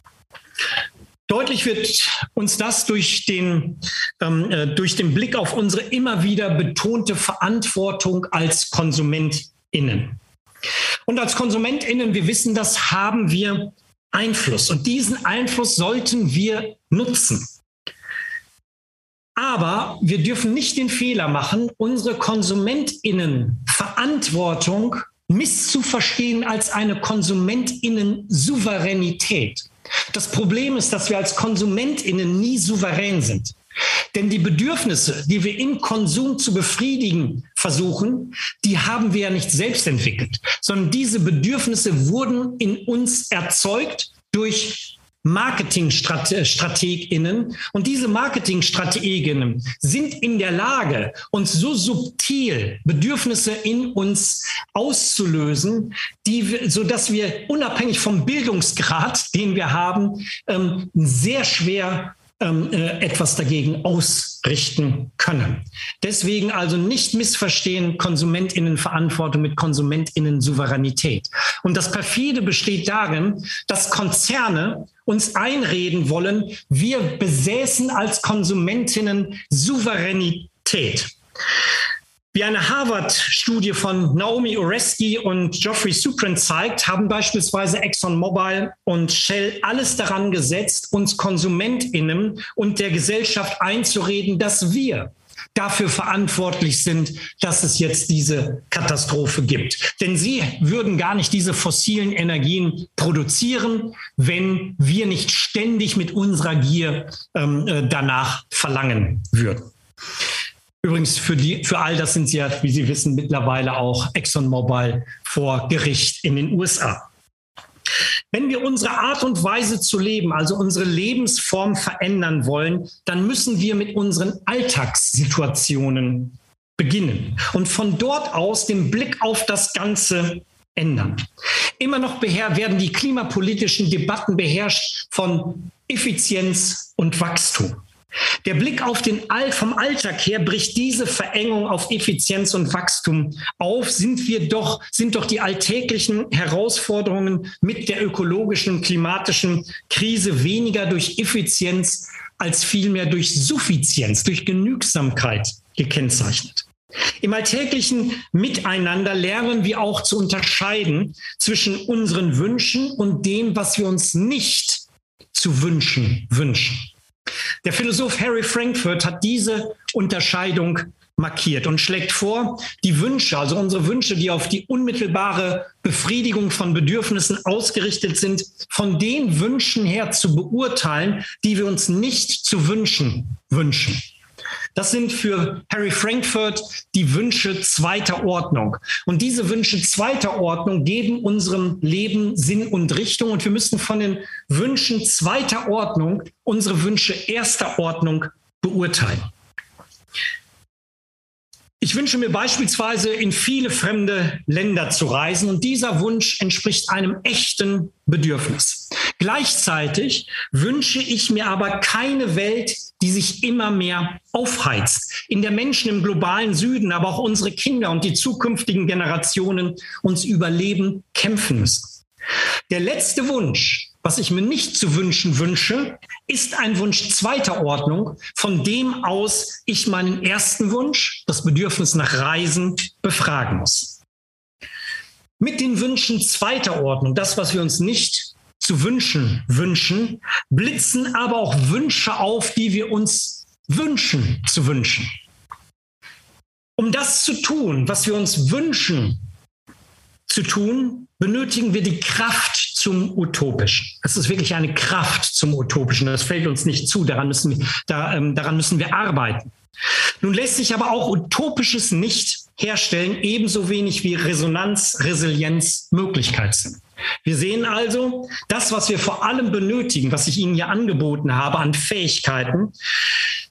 Deutlich wird uns das durch den, ähm, äh, durch den Blick auf unsere immer wieder betonte Verantwortung als KonsumentInnen. Und als KonsumentInnen, wir wissen das, haben wir Einfluss. Und diesen Einfluss sollten wir nutzen. Aber wir dürfen nicht den Fehler machen, unsere KonsumentInnen Verantwortung misszuverstehen als eine KonsumentInnen Souveränität. Das Problem ist, dass wir als KonsumentInnen nie souverän sind. Denn die Bedürfnisse, die wir im Konsum zu befriedigen versuchen, die haben wir ja nicht selbst entwickelt, sondern diese Bedürfnisse wurden in uns erzeugt durch Marketingstrateginnen. Und diese Marketingstrateginnen sind in der Lage, uns so subtil Bedürfnisse in uns auszulösen, die, so dass wir unabhängig vom Bildungsgrad, den wir haben, ähm, sehr schwer etwas dagegen ausrichten können. Deswegen also nicht missverstehen Konsumentinnenverantwortung mit Konsumentinnen-Souveränität. Und das perfide besteht darin, dass Konzerne uns einreden wollen, wir besäßen als Konsumentinnen Souveränität. Wie eine Harvard-Studie von Naomi Oreskes und Geoffrey Supran zeigt, haben beispielsweise ExxonMobil und Shell alles daran gesetzt, uns KonsumentInnen und der Gesellschaft einzureden, dass wir dafür verantwortlich sind, dass es jetzt diese Katastrophe gibt. Denn sie würden gar nicht diese fossilen Energien produzieren, wenn wir nicht ständig mit unserer Gier ähm, äh, danach verlangen würden. Übrigens, für, die, für all das sind sie ja, wie Sie wissen, mittlerweile auch ExxonMobil vor Gericht in den USA. Wenn wir unsere Art und Weise zu leben, also unsere Lebensform verändern wollen, dann müssen wir mit unseren Alltagssituationen beginnen und von dort aus den Blick auf das Ganze ändern. Immer noch werden die klimapolitischen Debatten beherrscht von Effizienz und Wachstum. Der Blick auf den All vom Alltag her bricht diese Verengung auf Effizienz und Wachstum auf. Sind wir doch, sind doch die alltäglichen Herausforderungen mit der ökologischen und klimatischen Krise weniger durch Effizienz als vielmehr durch Suffizienz, durch Genügsamkeit gekennzeichnet. Im alltäglichen Miteinander lernen wir auch zu unterscheiden zwischen unseren Wünschen und dem, was wir uns nicht zu wünschen wünschen. Der Philosoph Harry Frankfurt hat diese Unterscheidung markiert und schlägt vor, die Wünsche, also unsere Wünsche, die auf die unmittelbare Befriedigung von Bedürfnissen ausgerichtet sind, von den Wünschen her zu beurteilen, die wir uns nicht zu wünschen wünschen. Das sind für Harry Frankfurt die Wünsche zweiter Ordnung. Und diese Wünsche zweiter Ordnung geben unserem Leben Sinn und Richtung. Und wir müssen von den Wünschen zweiter Ordnung unsere Wünsche erster Ordnung beurteilen. Ich wünsche mir beispielsweise in viele fremde Länder zu reisen und dieser Wunsch entspricht einem echten Bedürfnis. Gleichzeitig wünsche ich mir aber keine Welt, die sich immer mehr aufheizt, in der Menschen im globalen Süden, aber auch unsere Kinder und die zukünftigen Generationen uns überleben kämpfen müssen. Der letzte Wunsch, was ich mir nicht zu wünschen wünsche, ist ein Wunsch zweiter Ordnung, von dem aus ich meinen ersten Wunsch, das Bedürfnis nach Reisen, befragen muss. Mit den Wünschen zweiter Ordnung, das, was wir uns nicht zu wünschen wünschen, blitzen aber auch Wünsche auf, die wir uns wünschen zu wünschen. Um das zu tun, was wir uns wünschen zu tun, benötigen wir die Kraft zum Utopischen. Es ist wirklich eine Kraft zum Utopischen. Das fällt uns nicht zu. Daran müssen wir, da, ähm, daran müssen wir arbeiten. Nun lässt sich aber auch Utopisches nicht herstellen, ebenso wenig wie Resonanz, Resilienz Möglichkeit sind. Wir sehen also, das, was wir vor allem benötigen, was ich Ihnen hier angeboten habe an Fähigkeiten,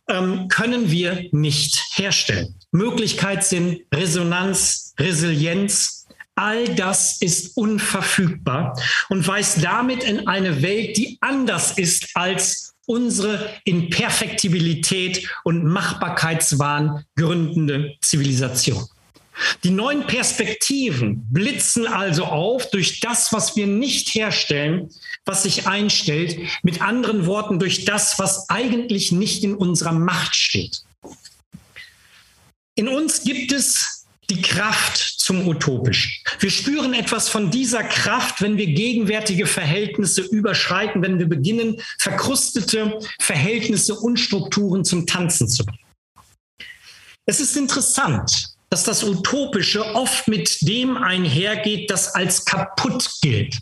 ähm, können wir nicht herstellen. Möglichkeit sind Resonanz, Resilienz, All das ist unverfügbar und weist damit in eine Welt, die anders ist als unsere in Perfektibilität und Machbarkeitswahn gründende Zivilisation. Die neuen Perspektiven blitzen also auf durch das, was wir nicht herstellen, was sich einstellt, mit anderen Worten durch das, was eigentlich nicht in unserer Macht steht. In uns gibt es die Kraft zum Utopischen. Wir spüren etwas von dieser Kraft, wenn wir gegenwärtige Verhältnisse überschreiten, wenn wir beginnen, verkrustete Verhältnisse und Strukturen zum Tanzen zu bringen. Es ist interessant, dass das Utopische oft mit dem einhergeht, das als kaputt gilt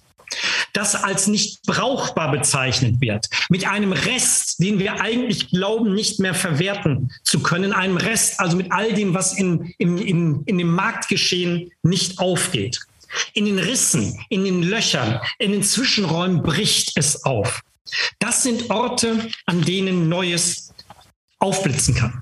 das als nicht brauchbar bezeichnet wird, mit einem Rest, den wir eigentlich glauben, nicht mehr verwerten zu können, einem Rest, also mit all dem, was in, in, in, in dem Marktgeschehen nicht aufgeht. In den Rissen, in den Löchern, in den Zwischenräumen bricht es auf. Das sind Orte, an denen Neues aufblitzen kann.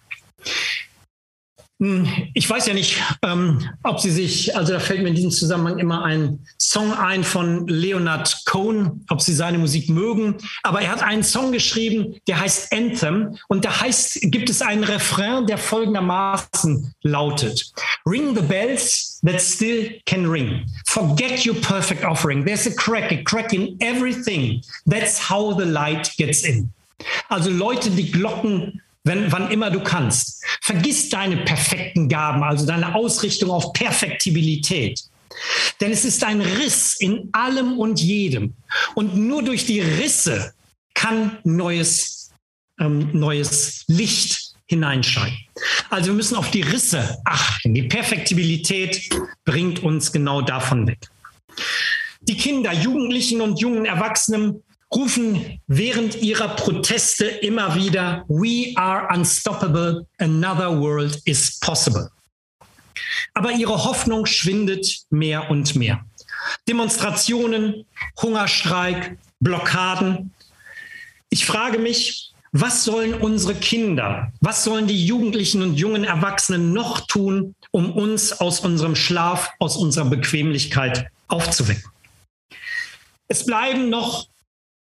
Hm, ich weiß ja nicht, ähm, ob Sie sich, also da fällt mir in diesem Zusammenhang immer ein Song ein von Leonard Cohen, ob Sie seine Musik mögen. Aber er hat einen Song geschrieben, der heißt Anthem. Und da heißt, gibt es einen Refrain, der folgendermaßen lautet. Ring the bells that still can ring. Forget your perfect offering. There's a crack, a crack in everything. That's how the light gets in. Also Leute, die Glocken wenn, wann immer du kannst. Vergiss deine perfekten Gaben, also deine Ausrichtung auf Perfektibilität. Denn es ist ein Riss in allem und jedem. Und nur durch die Risse kann neues, ähm, neues Licht hineinscheinen. Also wir müssen auf die Risse achten. Die Perfektibilität bringt uns genau davon weg. Die Kinder, Jugendlichen und jungen Erwachsenen rufen während ihrer Proteste immer wieder, We are unstoppable, another world is possible. Aber ihre Hoffnung schwindet mehr und mehr. Demonstrationen, Hungerstreik, Blockaden. Ich frage mich, was sollen unsere Kinder, was sollen die Jugendlichen und jungen Erwachsenen noch tun, um uns aus unserem Schlaf, aus unserer Bequemlichkeit aufzuwecken? Es bleiben noch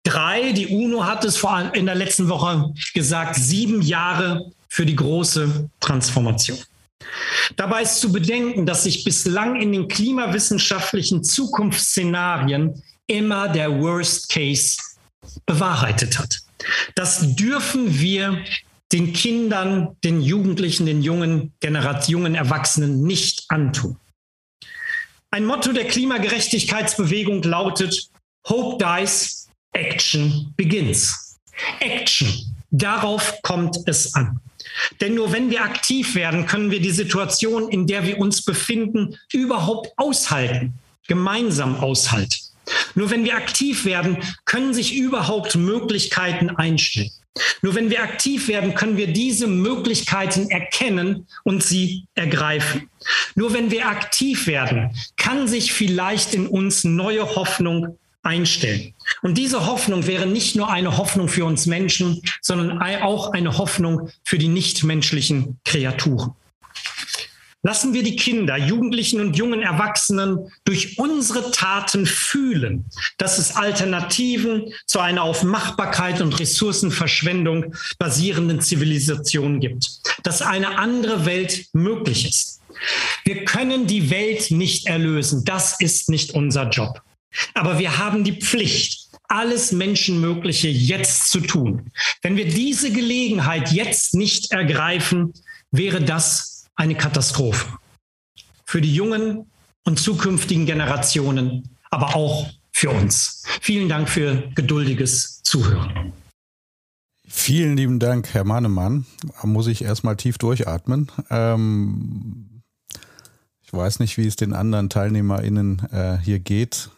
drei, die UNO hat es vor allem in der letzten Woche gesagt, sieben Jahre für die große Transformation. Dabei ist zu bedenken, dass sich bislang in den klimawissenschaftlichen Zukunftsszenarien immer der Worst Case bewahrheitet hat. Das dürfen wir den Kindern, den Jugendlichen, den jungen Generationen, jungen Erwachsenen nicht antun. Ein Motto der Klimagerechtigkeitsbewegung lautet, Hope dies, Action begins. Action. Darauf kommt es an. Denn nur wenn wir aktiv werden, können wir die Situation, in der wir uns befinden, überhaupt aushalten, gemeinsam aushalten. Nur wenn wir aktiv werden, können sich überhaupt Möglichkeiten einstellen. Nur wenn wir aktiv werden, können wir diese Möglichkeiten erkennen und sie ergreifen. Nur wenn wir aktiv werden, kann sich vielleicht in uns neue Hoffnung einstellen. Und diese Hoffnung wäre nicht nur eine Hoffnung für uns Menschen, sondern auch eine Hoffnung für die nichtmenschlichen Kreaturen. Lassen wir die Kinder, Jugendlichen und jungen Erwachsenen durch unsere Taten fühlen, dass es Alternativen zu einer auf Machbarkeit und Ressourcenverschwendung basierenden Zivilisation gibt, dass eine andere Welt möglich ist. Wir können die Welt nicht erlösen. Das ist nicht unser Job. Aber wir haben die Pflicht, alles Menschenmögliche jetzt zu tun. Wenn wir diese Gelegenheit jetzt nicht ergreifen, wäre das eine Katastrophe. Für die jungen und zukünftigen Generationen, aber auch für uns. Vielen Dank für geduldiges Zuhören. Vielen lieben Dank, Herr Mahnemann. Da muss ich erstmal tief durchatmen. Ähm, ich weiß nicht, wie es den anderen TeilnehmerInnen äh, hier geht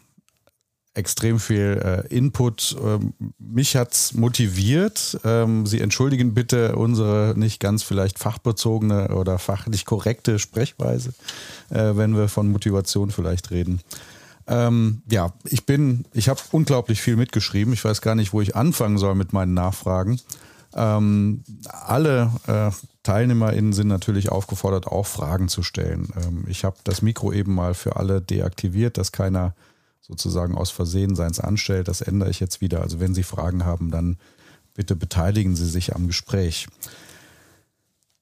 extrem viel äh, Input. Ähm, mich hat's motiviert. Ähm, Sie entschuldigen bitte unsere nicht ganz vielleicht fachbezogene oder fachlich korrekte Sprechweise, äh, wenn wir von Motivation vielleicht reden. Ähm, ja, ich bin, ich habe unglaublich viel mitgeschrieben. Ich weiß gar nicht, wo ich anfangen soll mit meinen Nachfragen. Ähm, alle äh, TeilnehmerInnen sind natürlich aufgefordert, auch Fragen zu stellen. Ähm, ich habe das Mikro eben mal für alle deaktiviert, dass keiner sozusagen aus Versehen seins anstellt. Das ändere ich jetzt wieder. Also wenn Sie Fragen haben, dann bitte beteiligen Sie sich am Gespräch.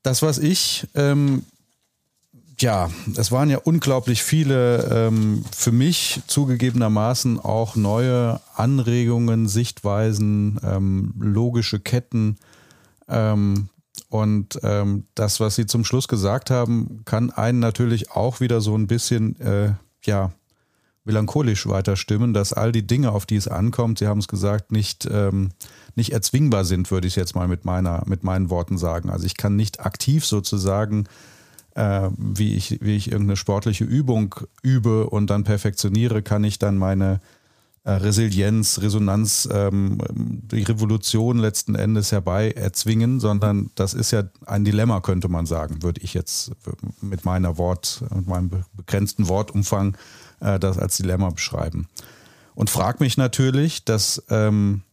Das, was ich ähm, ja, es waren ja unglaublich viele ähm, für mich zugegebenermaßen auch neue Anregungen, Sichtweisen, ähm, logische Ketten. Ähm, und ähm, das, was Sie zum Schluss gesagt haben, kann einen natürlich auch wieder so ein bisschen, äh, ja, melancholisch weiter stimmen, dass all die Dinge, auf die es ankommt, Sie haben es gesagt, nicht, ähm, nicht erzwingbar sind, würde ich jetzt mal mit, meiner, mit meinen Worten sagen. Also ich kann nicht aktiv sozusagen äh, wie, ich, wie ich irgendeine sportliche Übung übe und dann perfektioniere, kann ich dann meine äh, Resilienz, Resonanz, ähm, die Revolution letzten Endes herbei erzwingen, sondern das ist ja ein Dilemma, könnte man sagen, würde ich jetzt mit meiner Wort, mit meinem begrenzten Wortumfang äh, das als Dilemma beschreiben. Und frage mich natürlich, dass ähm,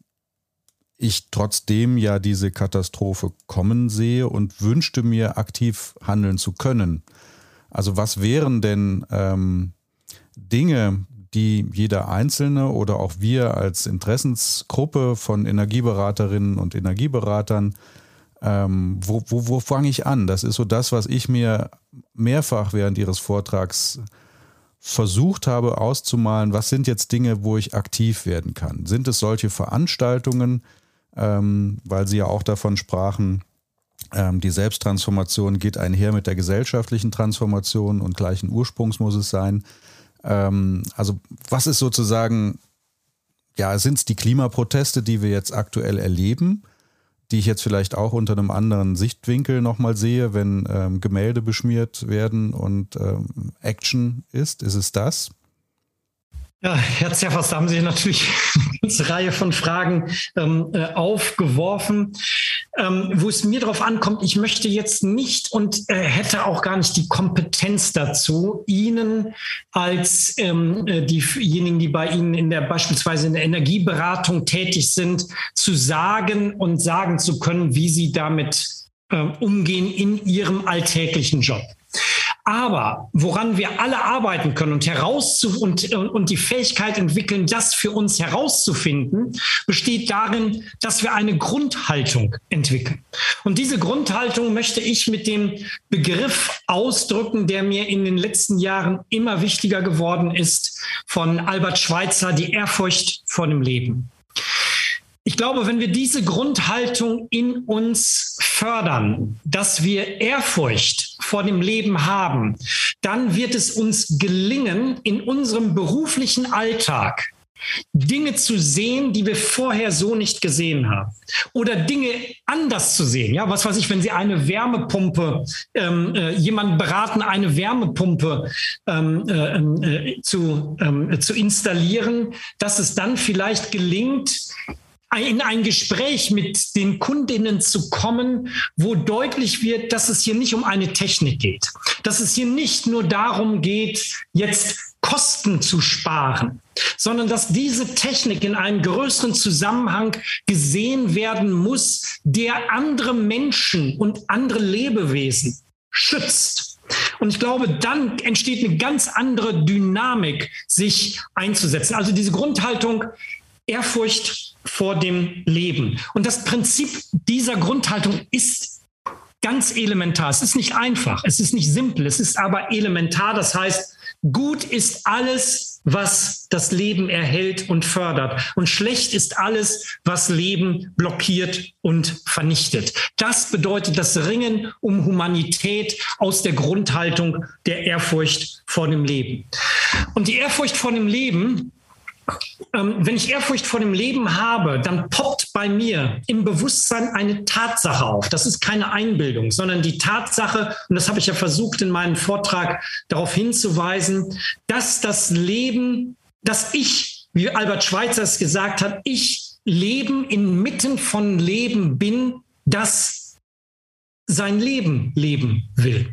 ich trotzdem ja diese Katastrophe kommen sehe und wünschte mir aktiv handeln zu können. Also was wären denn ähm, Dinge, die jeder Einzelne oder auch wir als Interessensgruppe von Energieberaterinnen und Energieberatern, ähm, wo, wo, wo fange ich an? Das ist so das, was ich mir mehrfach während Ihres Vortrags versucht habe auszumalen. Was sind jetzt Dinge, wo ich aktiv werden kann? Sind es solche Veranstaltungen, ähm, weil Sie ja auch davon sprachen, ähm, die Selbsttransformation geht einher mit der gesellschaftlichen Transformation und gleichen Ursprungs muss es sein. Ähm, also was ist sozusagen, ja, sind es die Klimaproteste, die wir jetzt aktuell erleben, die ich jetzt vielleicht auch unter einem anderen Sichtwinkel nochmal sehe, wenn ähm, Gemälde beschmiert werden und ähm, Action ist? Ist es das? Ja, Herr Zerfers, da haben Sie natürlich eine ganze Reihe von Fragen ähm, äh, aufgeworfen, ähm, wo es mir darauf ankommt, ich möchte jetzt nicht und äh, hätte auch gar nicht die Kompetenz dazu, Ihnen als ähm, äh, diejenigen, die bei Ihnen in der beispielsweise in der Energieberatung tätig sind, zu sagen und sagen zu können, wie Sie damit äh, umgehen in Ihrem alltäglichen Job. Aber woran wir alle arbeiten können und herauszu und, und die Fähigkeit entwickeln, das für uns herauszufinden, besteht darin, dass wir eine Grundhaltung entwickeln. Und diese Grundhaltung möchte ich mit dem Begriff ausdrücken, der mir in den letzten Jahren immer wichtiger geworden ist, von Albert Schweitzer, die Ehrfurcht vor dem Leben. Ich glaube, wenn wir diese Grundhaltung in uns fördern, dass wir Ehrfurcht vor dem Leben haben, dann wird es uns gelingen, in unserem beruflichen Alltag Dinge zu sehen, die wir vorher so nicht gesehen haben. Oder Dinge anders zu sehen. Ja, was weiß ich, wenn Sie eine Wärmepumpe, ähm, äh, jemanden beraten, eine Wärmepumpe ähm, äh, äh, zu, ähm, zu installieren, dass es dann vielleicht gelingt, in ein Gespräch mit den Kundinnen zu kommen, wo deutlich wird, dass es hier nicht um eine Technik geht, dass es hier nicht nur darum geht, jetzt Kosten zu sparen, sondern dass diese Technik in einem größeren Zusammenhang gesehen werden muss, der andere Menschen und andere Lebewesen schützt. Und ich glaube, dann entsteht eine ganz andere Dynamik, sich einzusetzen. Also diese Grundhaltung, Ehrfurcht vor dem Leben. Und das Prinzip dieser Grundhaltung ist ganz elementar. Es ist nicht einfach, es ist nicht simpel, es ist aber elementar. Das heißt, gut ist alles, was das Leben erhält und fördert. Und schlecht ist alles, was Leben blockiert und vernichtet. Das bedeutet das Ringen um Humanität aus der Grundhaltung der Ehrfurcht vor dem Leben. Und die Ehrfurcht vor dem Leben ähm, wenn ich Ehrfurcht vor dem Leben habe, dann poppt bei mir im Bewusstsein eine Tatsache auf. Das ist keine Einbildung, sondern die Tatsache, und das habe ich ja versucht in meinem Vortrag darauf hinzuweisen, dass das Leben, dass ich, wie Albert Schweitzer es gesagt hat, ich Leben inmitten von Leben bin, das sein Leben leben will.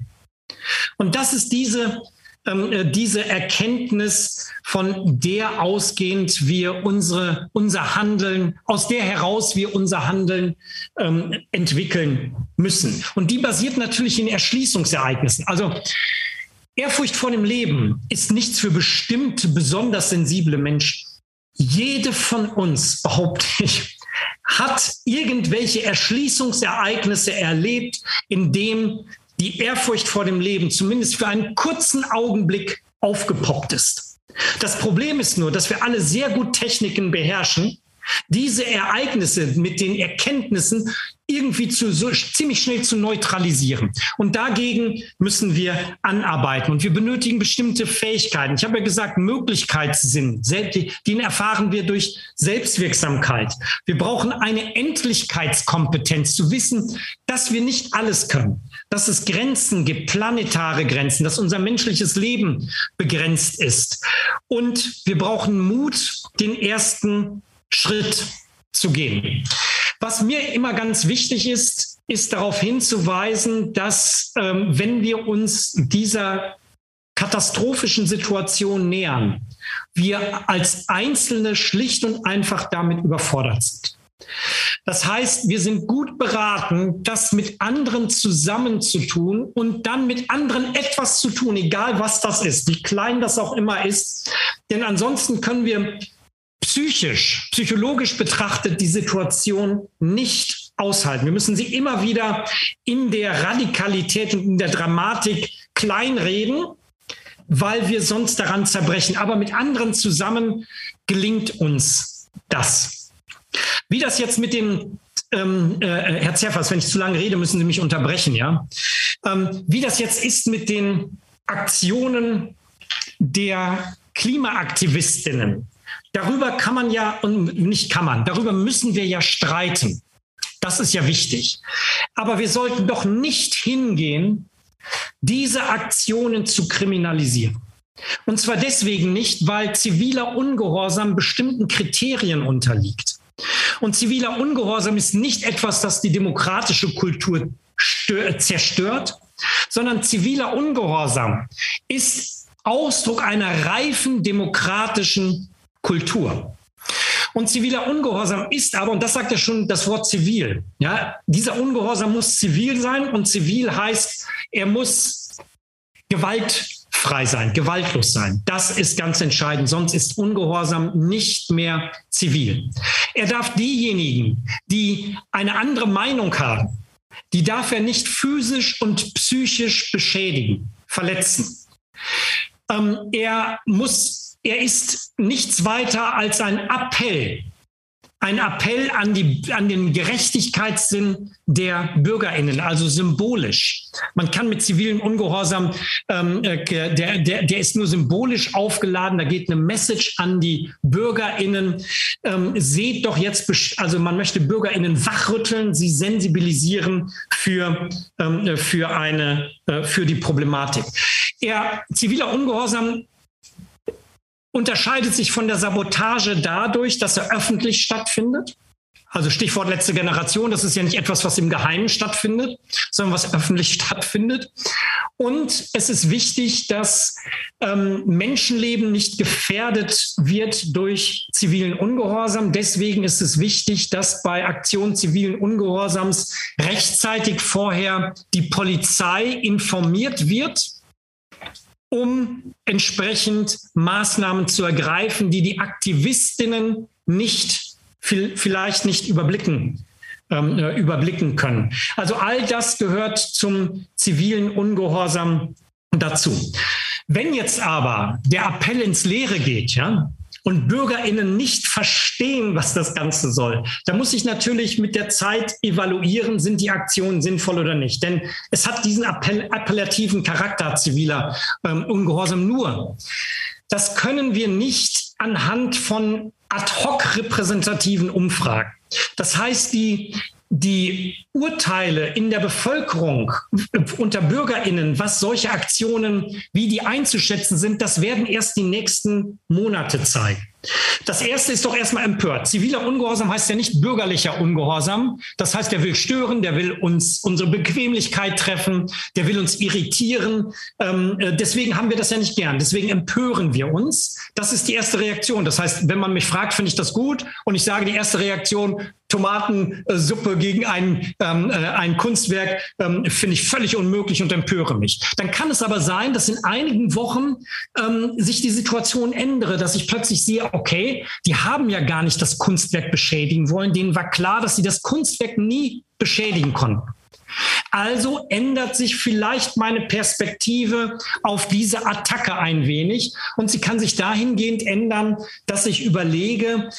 Und das ist diese ähm, äh, diese Erkenntnis, von der ausgehend wir unsere, unser Handeln, aus der heraus wir unser Handeln ähm, entwickeln müssen. Und die basiert natürlich in Erschließungsereignissen. Also Ehrfurcht vor dem Leben ist nichts für bestimmte, besonders sensible Menschen. Jede von uns, behaupte ich, hat irgendwelche Erschließungsereignisse erlebt, in dem die Ehrfurcht vor dem Leben zumindest für einen kurzen Augenblick aufgepoppt ist. Das Problem ist nur, dass wir alle sehr gut Techniken beherrschen, diese Ereignisse mit den Erkenntnissen irgendwie zu, so ziemlich schnell zu neutralisieren. Und dagegen müssen wir anarbeiten. Und wir benötigen bestimmte Fähigkeiten. Ich habe ja gesagt, Möglichkeitssinn, den erfahren wir durch Selbstwirksamkeit. Wir brauchen eine Endlichkeitskompetenz, zu wissen, dass wir nicht alles können, dass es Grenzen gibt, planetare Grenzen, dass unser menschliches Leben begrenzt ist. Und wir brauchen Mut, den ersten Schritt zu gehen. Was mir immer ganz wichtig ist, ist darauf hinzuweisen, dass ähm, wenn wir uns dieser katastrophischen Situation nähern, wir als Einzelne schlicht und einfach damit überfordert sind. Das heißt, wir sind gut beraten, das mit anderen zusammenzutun und dann mit anderen etwas zu tun, egal was das ist, wie klein das auch immer ist. Denn ansonsten können wir psychisch, psychologisch betrachtet die Situation nicht aushalten. Wir müssen sie immer wieder in der Radikalität und in der Dramatik kleinreden, weil wir sonst daran zerbrechen. Aber mit anderen zusammen gelingt uns das. Wie das jetzt mit dem ähm, äh, Herr Zerfers, wenn ich zu lange rede, müssen Sie mich unterbrechen, ja. Ähm, wie das jetzt ist mit den Aktionen der Klimaaktivistinnen, Darüber kann man ja, und nicht kann man, darüber müssen wir ja streiten. Das ist ja wichtig. Aber wir sollten doch nicht hingehen, diese Aktionen zu kriminalisieren. Und zwar deswegen nicht, weil ziviler Ungehorsam bestimmten Kriterien unterliegt. Und ziviler Ungehorsam ist nicht etwas, das die demokratische Kultur zerstört, sondern ziviler Ungehorsam ist Ausdruck einer reifen demokratischen Kultur. Und ziviler Ungehorsam ist aber, und das sagt ja schon das Wort zivil, ja, dieser Ungehorsam muss zivil sein und zivil heißt, er muss gewaltfrei sein, gewaltlos sein. Das ist ganz entscheidend, sonst ist Ungehorsam nicht mehr zivil. Er darf diejenigen, die eine andere Meinung haben, die darf er nicht physisch und psychisch beschädigen, verletzen. Ähm, er muss er ist nichts weiter als ein Appell, ein Appell an, die, an den Gerechtigkeitssinn der Bürgerinnen, also symbolisch. Man kann mit zivilem Ungehorsam, ähm, äh, der, der, der ist nur symbolisch aufgeladen, da geht eine Message an die Bürgerinnen. Ähm, seht doch jetzt, also man möchte Bürgerinnen wachrütteln, sie sensibilisieren für, ähm, für, eine, äh, für die Problematik. Er, ziviler Ungehorsam unterscheidet sich von der Sabotage dadurch, dass er öffentlich stattfindet. Also Stichwort letzte Generation, das ist ja nicht etwas, was im Geheimen stattfindet, sondern was öffentlich stattfindet. Und es ist wichtig, dass ähm, Menschenleben nicht gefährdet wird durch zivilen Ungehorsam. Deswegen ist es wichtig, dass bei Aktionen zivilen Ungehorsams rechtzeitig vorher die Polizei informiert wird um entsprechend Maßnahmen zu ergreifen, die die Aktivistinnen nicht, vielleicht nicht überblicken, ähm, äh, überblicken können. Also all das gehört zum zivilen Ungehorsam dazu. Wenn jetzt aber der Appell ins Leere geht, ja, und BürgerInnen nicht verstehen, was das Ganze soll, da muss ich natürlich mit der Zeit evaluieren, sind die Aktionen sinnvoll oder nicht. Denn es hat diesen appell appellativen Charakter ziviler ähm, Ungehorsam nur. Das können wir nicht anhand von ad hoc repräsentativen Umfragen. Das heißt, die, die Urteile in der Bevölkerung unter Bürgerinnen, was solche Aktionen, wie die einzuschätzen sind, das werden erst die nächsten Monate zeigen. Das erste ist doch erstmal empört. Ziviler Ungehorsam heißt ja nicht bürgerlicher Ungehorsam. Das heißt, der will stören, der will uns unsere Bequemlichkeit treffen, der will uns irritieren. Ähm, äh, deswegen haben wir das ja nicht gern. Deswegen empören wir uns. Das ist die erste Reaktion. Das heißt, wenn man mich fragt, finde ich das gut. Und ich sage, die erste Reaktion, Tomatensuppe gegen ein, ähm, äh, ein Kunstwerk ähm, finde ich völlig unmöglich und empöre mich. Dann kann es aber sein, dass in einigen Wochen ähm, sich die Situation ändere, dass ich plötzlich sehe, okay, die haben ja gar nicht das Kunstwerk beschädigen wollen. Denen war klar, dass sie das Kunstwerk nie beschädigen konnten. Also ändert sich vielleicht meine Perspektive auf diese Attacke ein wenig und sie kann sich dahingehend ändern, dass ich überlege,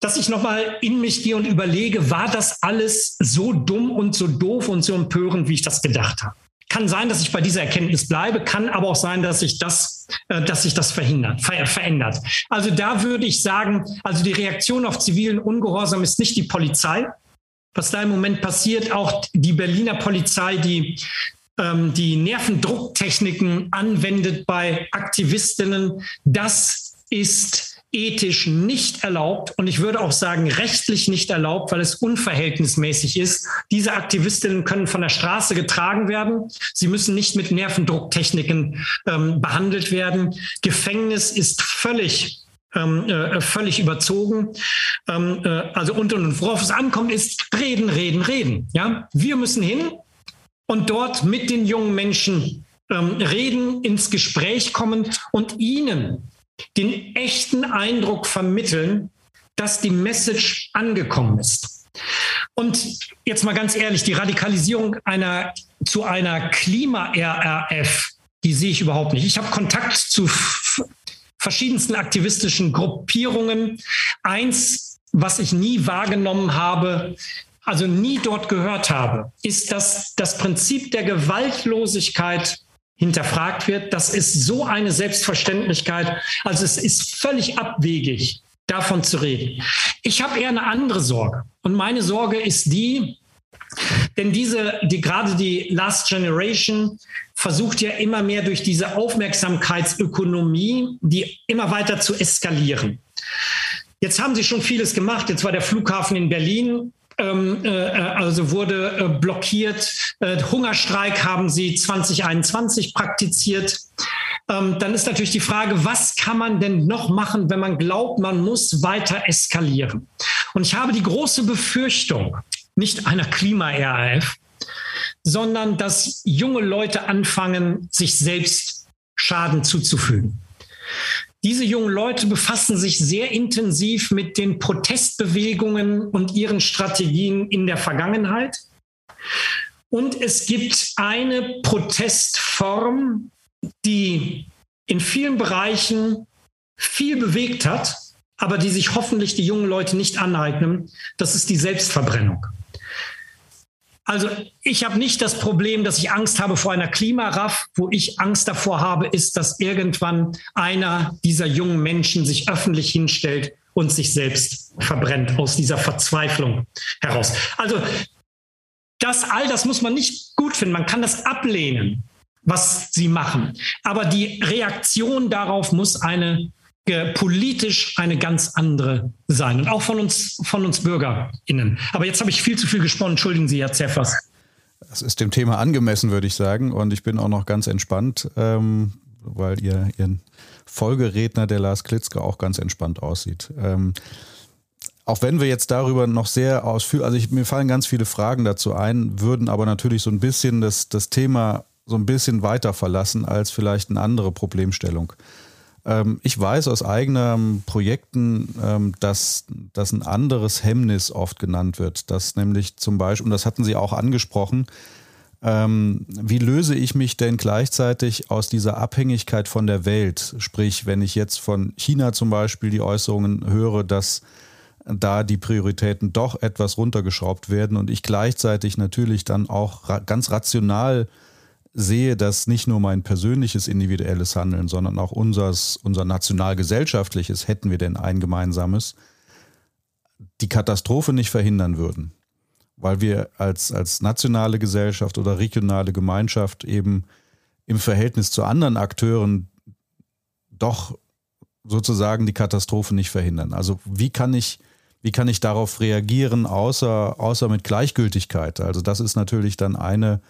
dass ich nochmal in mich gehe und überlege, war das alles so dumm und so doof und so empörend, wie ich das gedacht habe? Kann sein, dass ich bei dieser Erkenntnis bleibe, kann aber auch sein, dass sich das, äh, dass sich das verhindert, ver verändert. Also da würde ich sagen, also die Reaktion auf zivilen Ungehorsam ist nicht die Polizei. Was da im Moment passiert, auch die Berliner Polizei, die ähm, die Nervendrucktechniken anwendet bei Aktivistinnen, das ist ethisch nicht erlaubt und ich würde auch sagen rechtlich nicht erlaubt, weil es unverhältnismäßig ist. Diese Aktivistinnen können von der Straße getragen werden. Sie müssen nicht mit Nervendrucktechniken ähm, behandelt werden. Gefängnis ist völlig ähm, äh, völlig überzogen. Ähm, äh, also und, und worauf es ankommt, ist reden, reden, reden. Ja, wir müssen hin und dort mit den jungen Menschen ähm, reden, ins Gespräch kommen und ihnen den echten Eindruck vermitteln, dass die Message angekommen ist. Und jetzt mal ganz ehrlich, die Radikalisierung einer, zu einer Klima-RRF, die sehe ich überhaupt nicht. Ich habe Kontakt zu verschiedensten aktivistischen Gruppierungen. Eins, was ich nie wahrgenommen habe, also nie dort gehört habe, ist, dass das Prinzip der Gewaltlosigkeit hinterfragt wird. Das ist so eine Selbstverständlichkeit. Also es ist völlig abwegig, davon zu reden. Ich habe eher eine andere Sorge. Und meine Sorge ist die, denn diese, die, gerade die Last Generation versucht ja immer mehr durch diese Aufmerksamkeitsökonomie, die immer weiter zu eskalieren. Jetzt haben sie schon vieles gemacht. Jetzt war der Flughafen in Berlin ähm, äh, also wurde äh, blockiert. Äh, Hungerstreik haben sie 2021 praktiziert. Ähm, dann ist natürlich die Frage, was kann man denn noch machen, wenn man glaubt, man muss weiter eskalieren? Und ich habe die große Befürchtung, nicht einer Klima-RAF, sondern dass junge Leute anfangen, sich selbst Schaden zuzufügen. Diese jungen Leute befassen sich sehr intensiv mit den Protestbewegungen und ihren Strategien in der Vergangenheit. Und es gibt eine Protestform, die in vielen Bereichen viel bewegt hat, aber die sich hoffentlich die jungen Leute nicht aneignen. Das ist die Selbstverbrennung. Also ich habe nicht das Problem, dass ich Angst habe vor einer Klimaraff. Wo ich Angst davor habe, ist, dass irgendwann einer dieser jungen Menschen sich öffentlich hinstellt und sich selbst verbrennt aus dieser Verzweiflung heraus. Also das all das muss man nicht gut finden. Man kann das ablehnen, was sie machen. Aber die Reaktion darauf muss eine politisch eine ganz andere sein und auch von uns, von uns BürgerInnen. Aber jetzt habe ich viel zu viel gesponnen. Entschuldigen Sie, Herr Zeffers. Das ist dem Thema angemessen, würde ich sagen. Und ich bin auch noch ganz entspannt, ähm, weil ihr, Ihren Folgeredner, der Lars Klitzke, auch ganz entspannt aussieht. Ähm, auch wenn wir jetzt darüber noch sehr ausführlich, also ich, mir fallen ganz viele Fragen dazu ein, würden aber natürlich so ein bisschen das, das Thema so ein bisschen weiter verlassen als vielleicht eine andere Problemstellung. Ähm, ich weiß aus eigenen Projekten, ähm, dass, dass ein anderes Hemmnis oft genannt wird. Dass nämlich zum Beispiel, und das hatten Sie auch angesprochen, ähm, wie löse ich mich denn gleichzeitig aus dieser Abhängigkeit von der Welt? Sprich, wenn ich jetzt von China zum Beispiel die Äußerungen höre, dass da die Prioritäten doch etwas runtergeschraubt werden und ich gleichzeitig natürlich dann auch ganz rational sehe, dass nicht nur mein persönliches individuelles Handeln, sondern auch unseres, unser nationalgesellschaftliches, hätten wir denn ein gemeinsames, die Katastrophe nicht verhindern würden. Weil wir als, als nationale Gesellschaft oder regionale Gemeinschaft eben im Verhältnis zu anderen Akteuren doch sozusagen die Katastrophe nicht verhindern. Also wie kann ich, wie kann ich darauf reagieren, außer, außer mit Gleichgültigkeit? Also das ist natürlich dann eine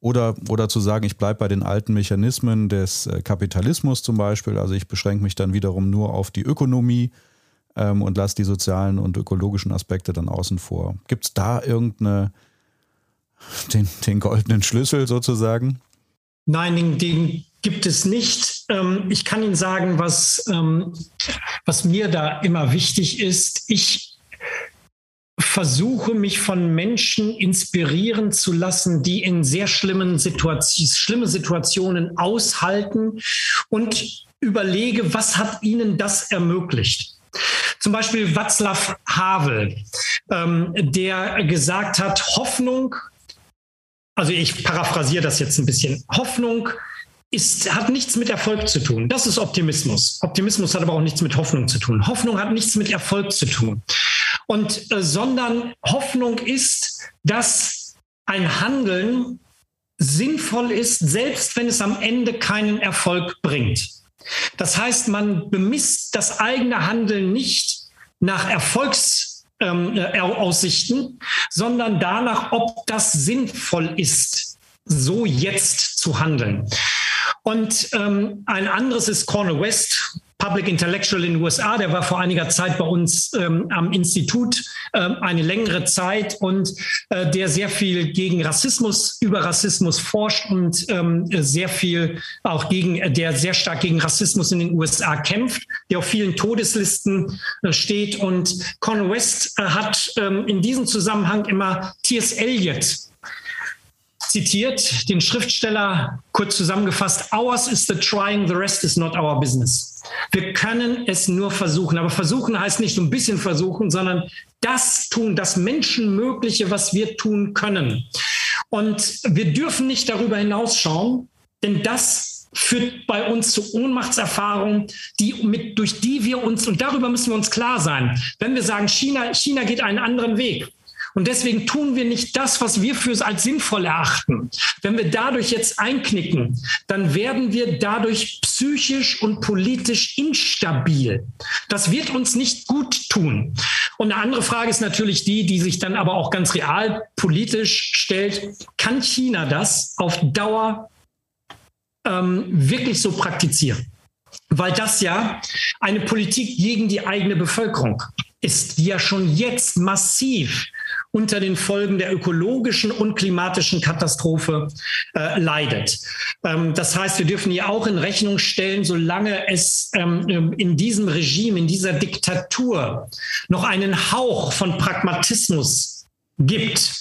oder, oder zu sagen, ich bleibe bei den alten Mechanismen des äh, Kapitalismus zum Beispiel. Also ich beschränke mich dann wiederum nur auf die Ökonomie ähm, und lasse die sozialen und ökologischen Aspekte dann außen vor. Gibt es da irgendeine, den, den goldenen Schlüssel sozusagen? Nein, den, den gibt es nicht. Ähm, ich kann Ihnen sagen, was, ähm, was mir da immer wichtig ist. Ich versuche mich von Menschen inspirieren zu lassen, die in sehr schlimmen Situationen, schlimme Situationen aushalten und überlege, was hat ihnen das ermöglicht. Zum Beispiel Václav Havel, ähm, der gesagt hat, Hoffnung, also ich paraphrasiere das jetzt ein bisschen, Hoffnung ist, hat nichts mit Erfolg zu tun. Das ist Optimismus. Optimismus hat aber auch nichts mit Hoffnung zu tun. Hoffnung hat nichts mit Erfolg zu tun. Und, äh, sondern Hoffnung ist, dass ein Handeln sinnvoll ist, selbst wenn es am Ende keinen Erfolg bringt. Das heißt, man bemisst das eigene Handeln nicht nach Erfolgsaussichten, ähm, sondern danach, ob das sinnvoll ist, so jetzt zu handeln. Und ähm, ein anderes ist Cornel West, Public Intellectual in den USA, der war vor einiger Zeit bei uns ähm, am Institut ähm, eine längere Zeit und äh, der sehr viel gegen Rassismus, über Rassismus forscht und ähm, sehr viel auch gegen, der sehr stark gegen Rassismus in den USA kämpft, der auf vielen Todeslisten äh, steht. Und Cornel West äh, hat ähm, in diesem Zusammenhang immer T.S. Eliot zitiert, den Schriftsteller kurz zusammengefasst, ours is the trying, the rest is not our business. Wir können es nur versuchen, aber versuchen heißt nicht so ein bisschen versuchen, sondern das tun, das Menschenmögliche, was wir tun können. Und wir dürfen nicht darüber hinausschauen, denn das führt bei uns zu Ohnmachtserfahrungen, die mit, durch die wir uns, und darüber müssen wir uns klar sein, wenn wir sagen, China, China geht einen anderen Weg, und deswegen tun wir nicht das, was wir für als sinnvoll erachten. Wenn wir dadurch jetzt einknicken, dann werden wir dadurch psychisch und politisch instabil. Das wird uns nicht gut tun. Und eine andere Frage ist natürlich die, die sich dann aber auch ganz real politisch stellt. Kann China das auf Dauer ähm, wirklich so praktizieren? Weil das ja eine Politik gegen die eigene Bevölkerung ist, die ja schon jetzt massiv unter den Folgen der ökologischen und klimatischen Katastrophe äh, leidet. Ähm, das heißt, wir dürfen hier auch in Rechnung stellen, solange es ähm, in diesem Regime, in dieser Diktatur noch einen Hauch von Pragmatismus gibt,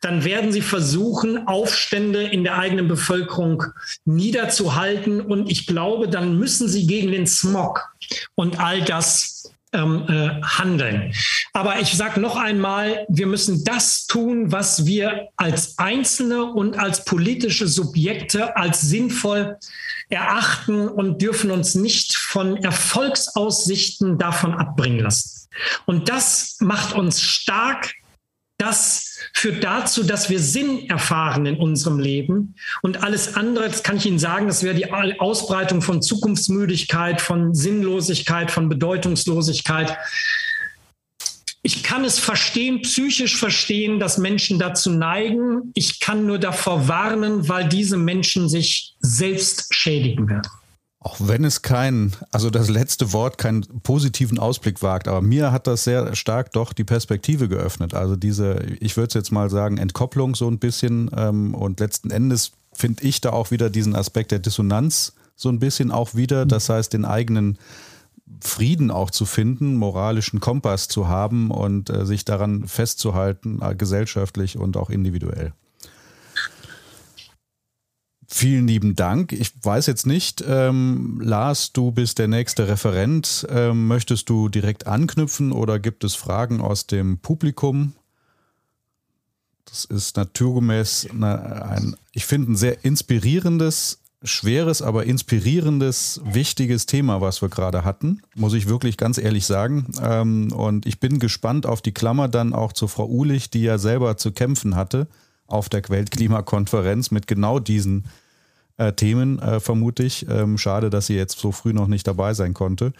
dann werden sie versuchen, Aufstände in der eigenen Bevölkerung niederzuhalten. Und ich glaube, dann müssen sie gegen den Smog und all das ähm, äh, handeln. Aber ich sage noch einmal, wir müssen das tun, was wir als Einzelne und als politische Subjekte als sinnvoll erachten und dürfen uns nicht von Erfolgsaussichten davon abbringen lassen. Und das macht uns stark, das führt dazu, dass wir Sinn erfahren in unserem Leben. Und alles andere, das kann ich Ihnen sagen, das wäre die Ausbreitung von Zukunftsmüdigkeit, von Sinnlosigkeit, von Bedeutungslosigkeit. Ich kann es verstehen, psychisch verstehen, dass Menschen dazu neigen. Ich kann nur davor warnen, weil diese Menschen sich selbst schädigen werden. Auch wenn es kein, also das letzte Wort keinen positiven Ausblick wagt, aber mir hat das sehr stark doch die Perspektive geöffnet. Also diese, ich würde es jetzt mal sagen, Entkopplung so ein bisschen ähm, und letzten Endes finde ich da auch wieder diesen Aspekt der Dissonanz so ein bisschen auch wieder. Das heißt, den eigenen Frieden auch zu finden, moralischen Kompass zu haben und äh, sich daran festzuhalten, äh, gesellschaftlich und auch individuell. Vielen lieben Dank. Ich weiß jetzt nicht, ähm, Lars, du bist der nächste Referent. Ähm, möchtest du direkt anknüpfen oder gibt es Fragen aus dem Publikum? Das ist naturgemäß eine, ein, ich finde, ein sehr inspirierendes, schweres, aber inspirierendes, wichtiges Thema, was wir gerade hatten, muss ich wirklich ganz ehrlich sagen. Ähm, und ich bin gespannt auf die Klammer dann auch zu Frau Ulich, die ja selber zu kämpfen hatte auf der Weltklimakonferenz mit genau diesen äh, Themen, äh, vermute ich. Ähm, schade, dass sie jetzt so früh noch nicht dabei sein konnte.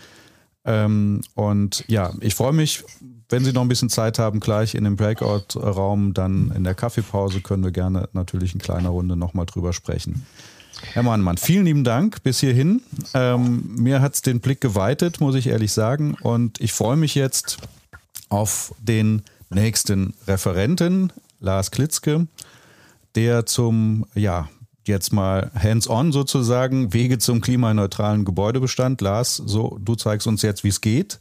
Ähm, und ja, ich freue mich, wenn Sie noch ein bisschen Zeit haben, gleich in dem Breakout-Raum, dann in der Kaffeepause können wir gerne natürlich in kleiner Runde nochmal drüber sprechen. Herr Mannmann, vielen lieben Dank bis hierhin. Ähm, mir hat es den Blick geweitet, muss ich ehrlich sagen. Und ich freue mich jetzt auf den nächsten Referenten, Lars Klitzke, der zum ja, jetzt mal hands-on sozusagen, Wege zum klimaneutralen Gebäudebestand. Lars, so, du zeigst uns jetzt, wie es geht.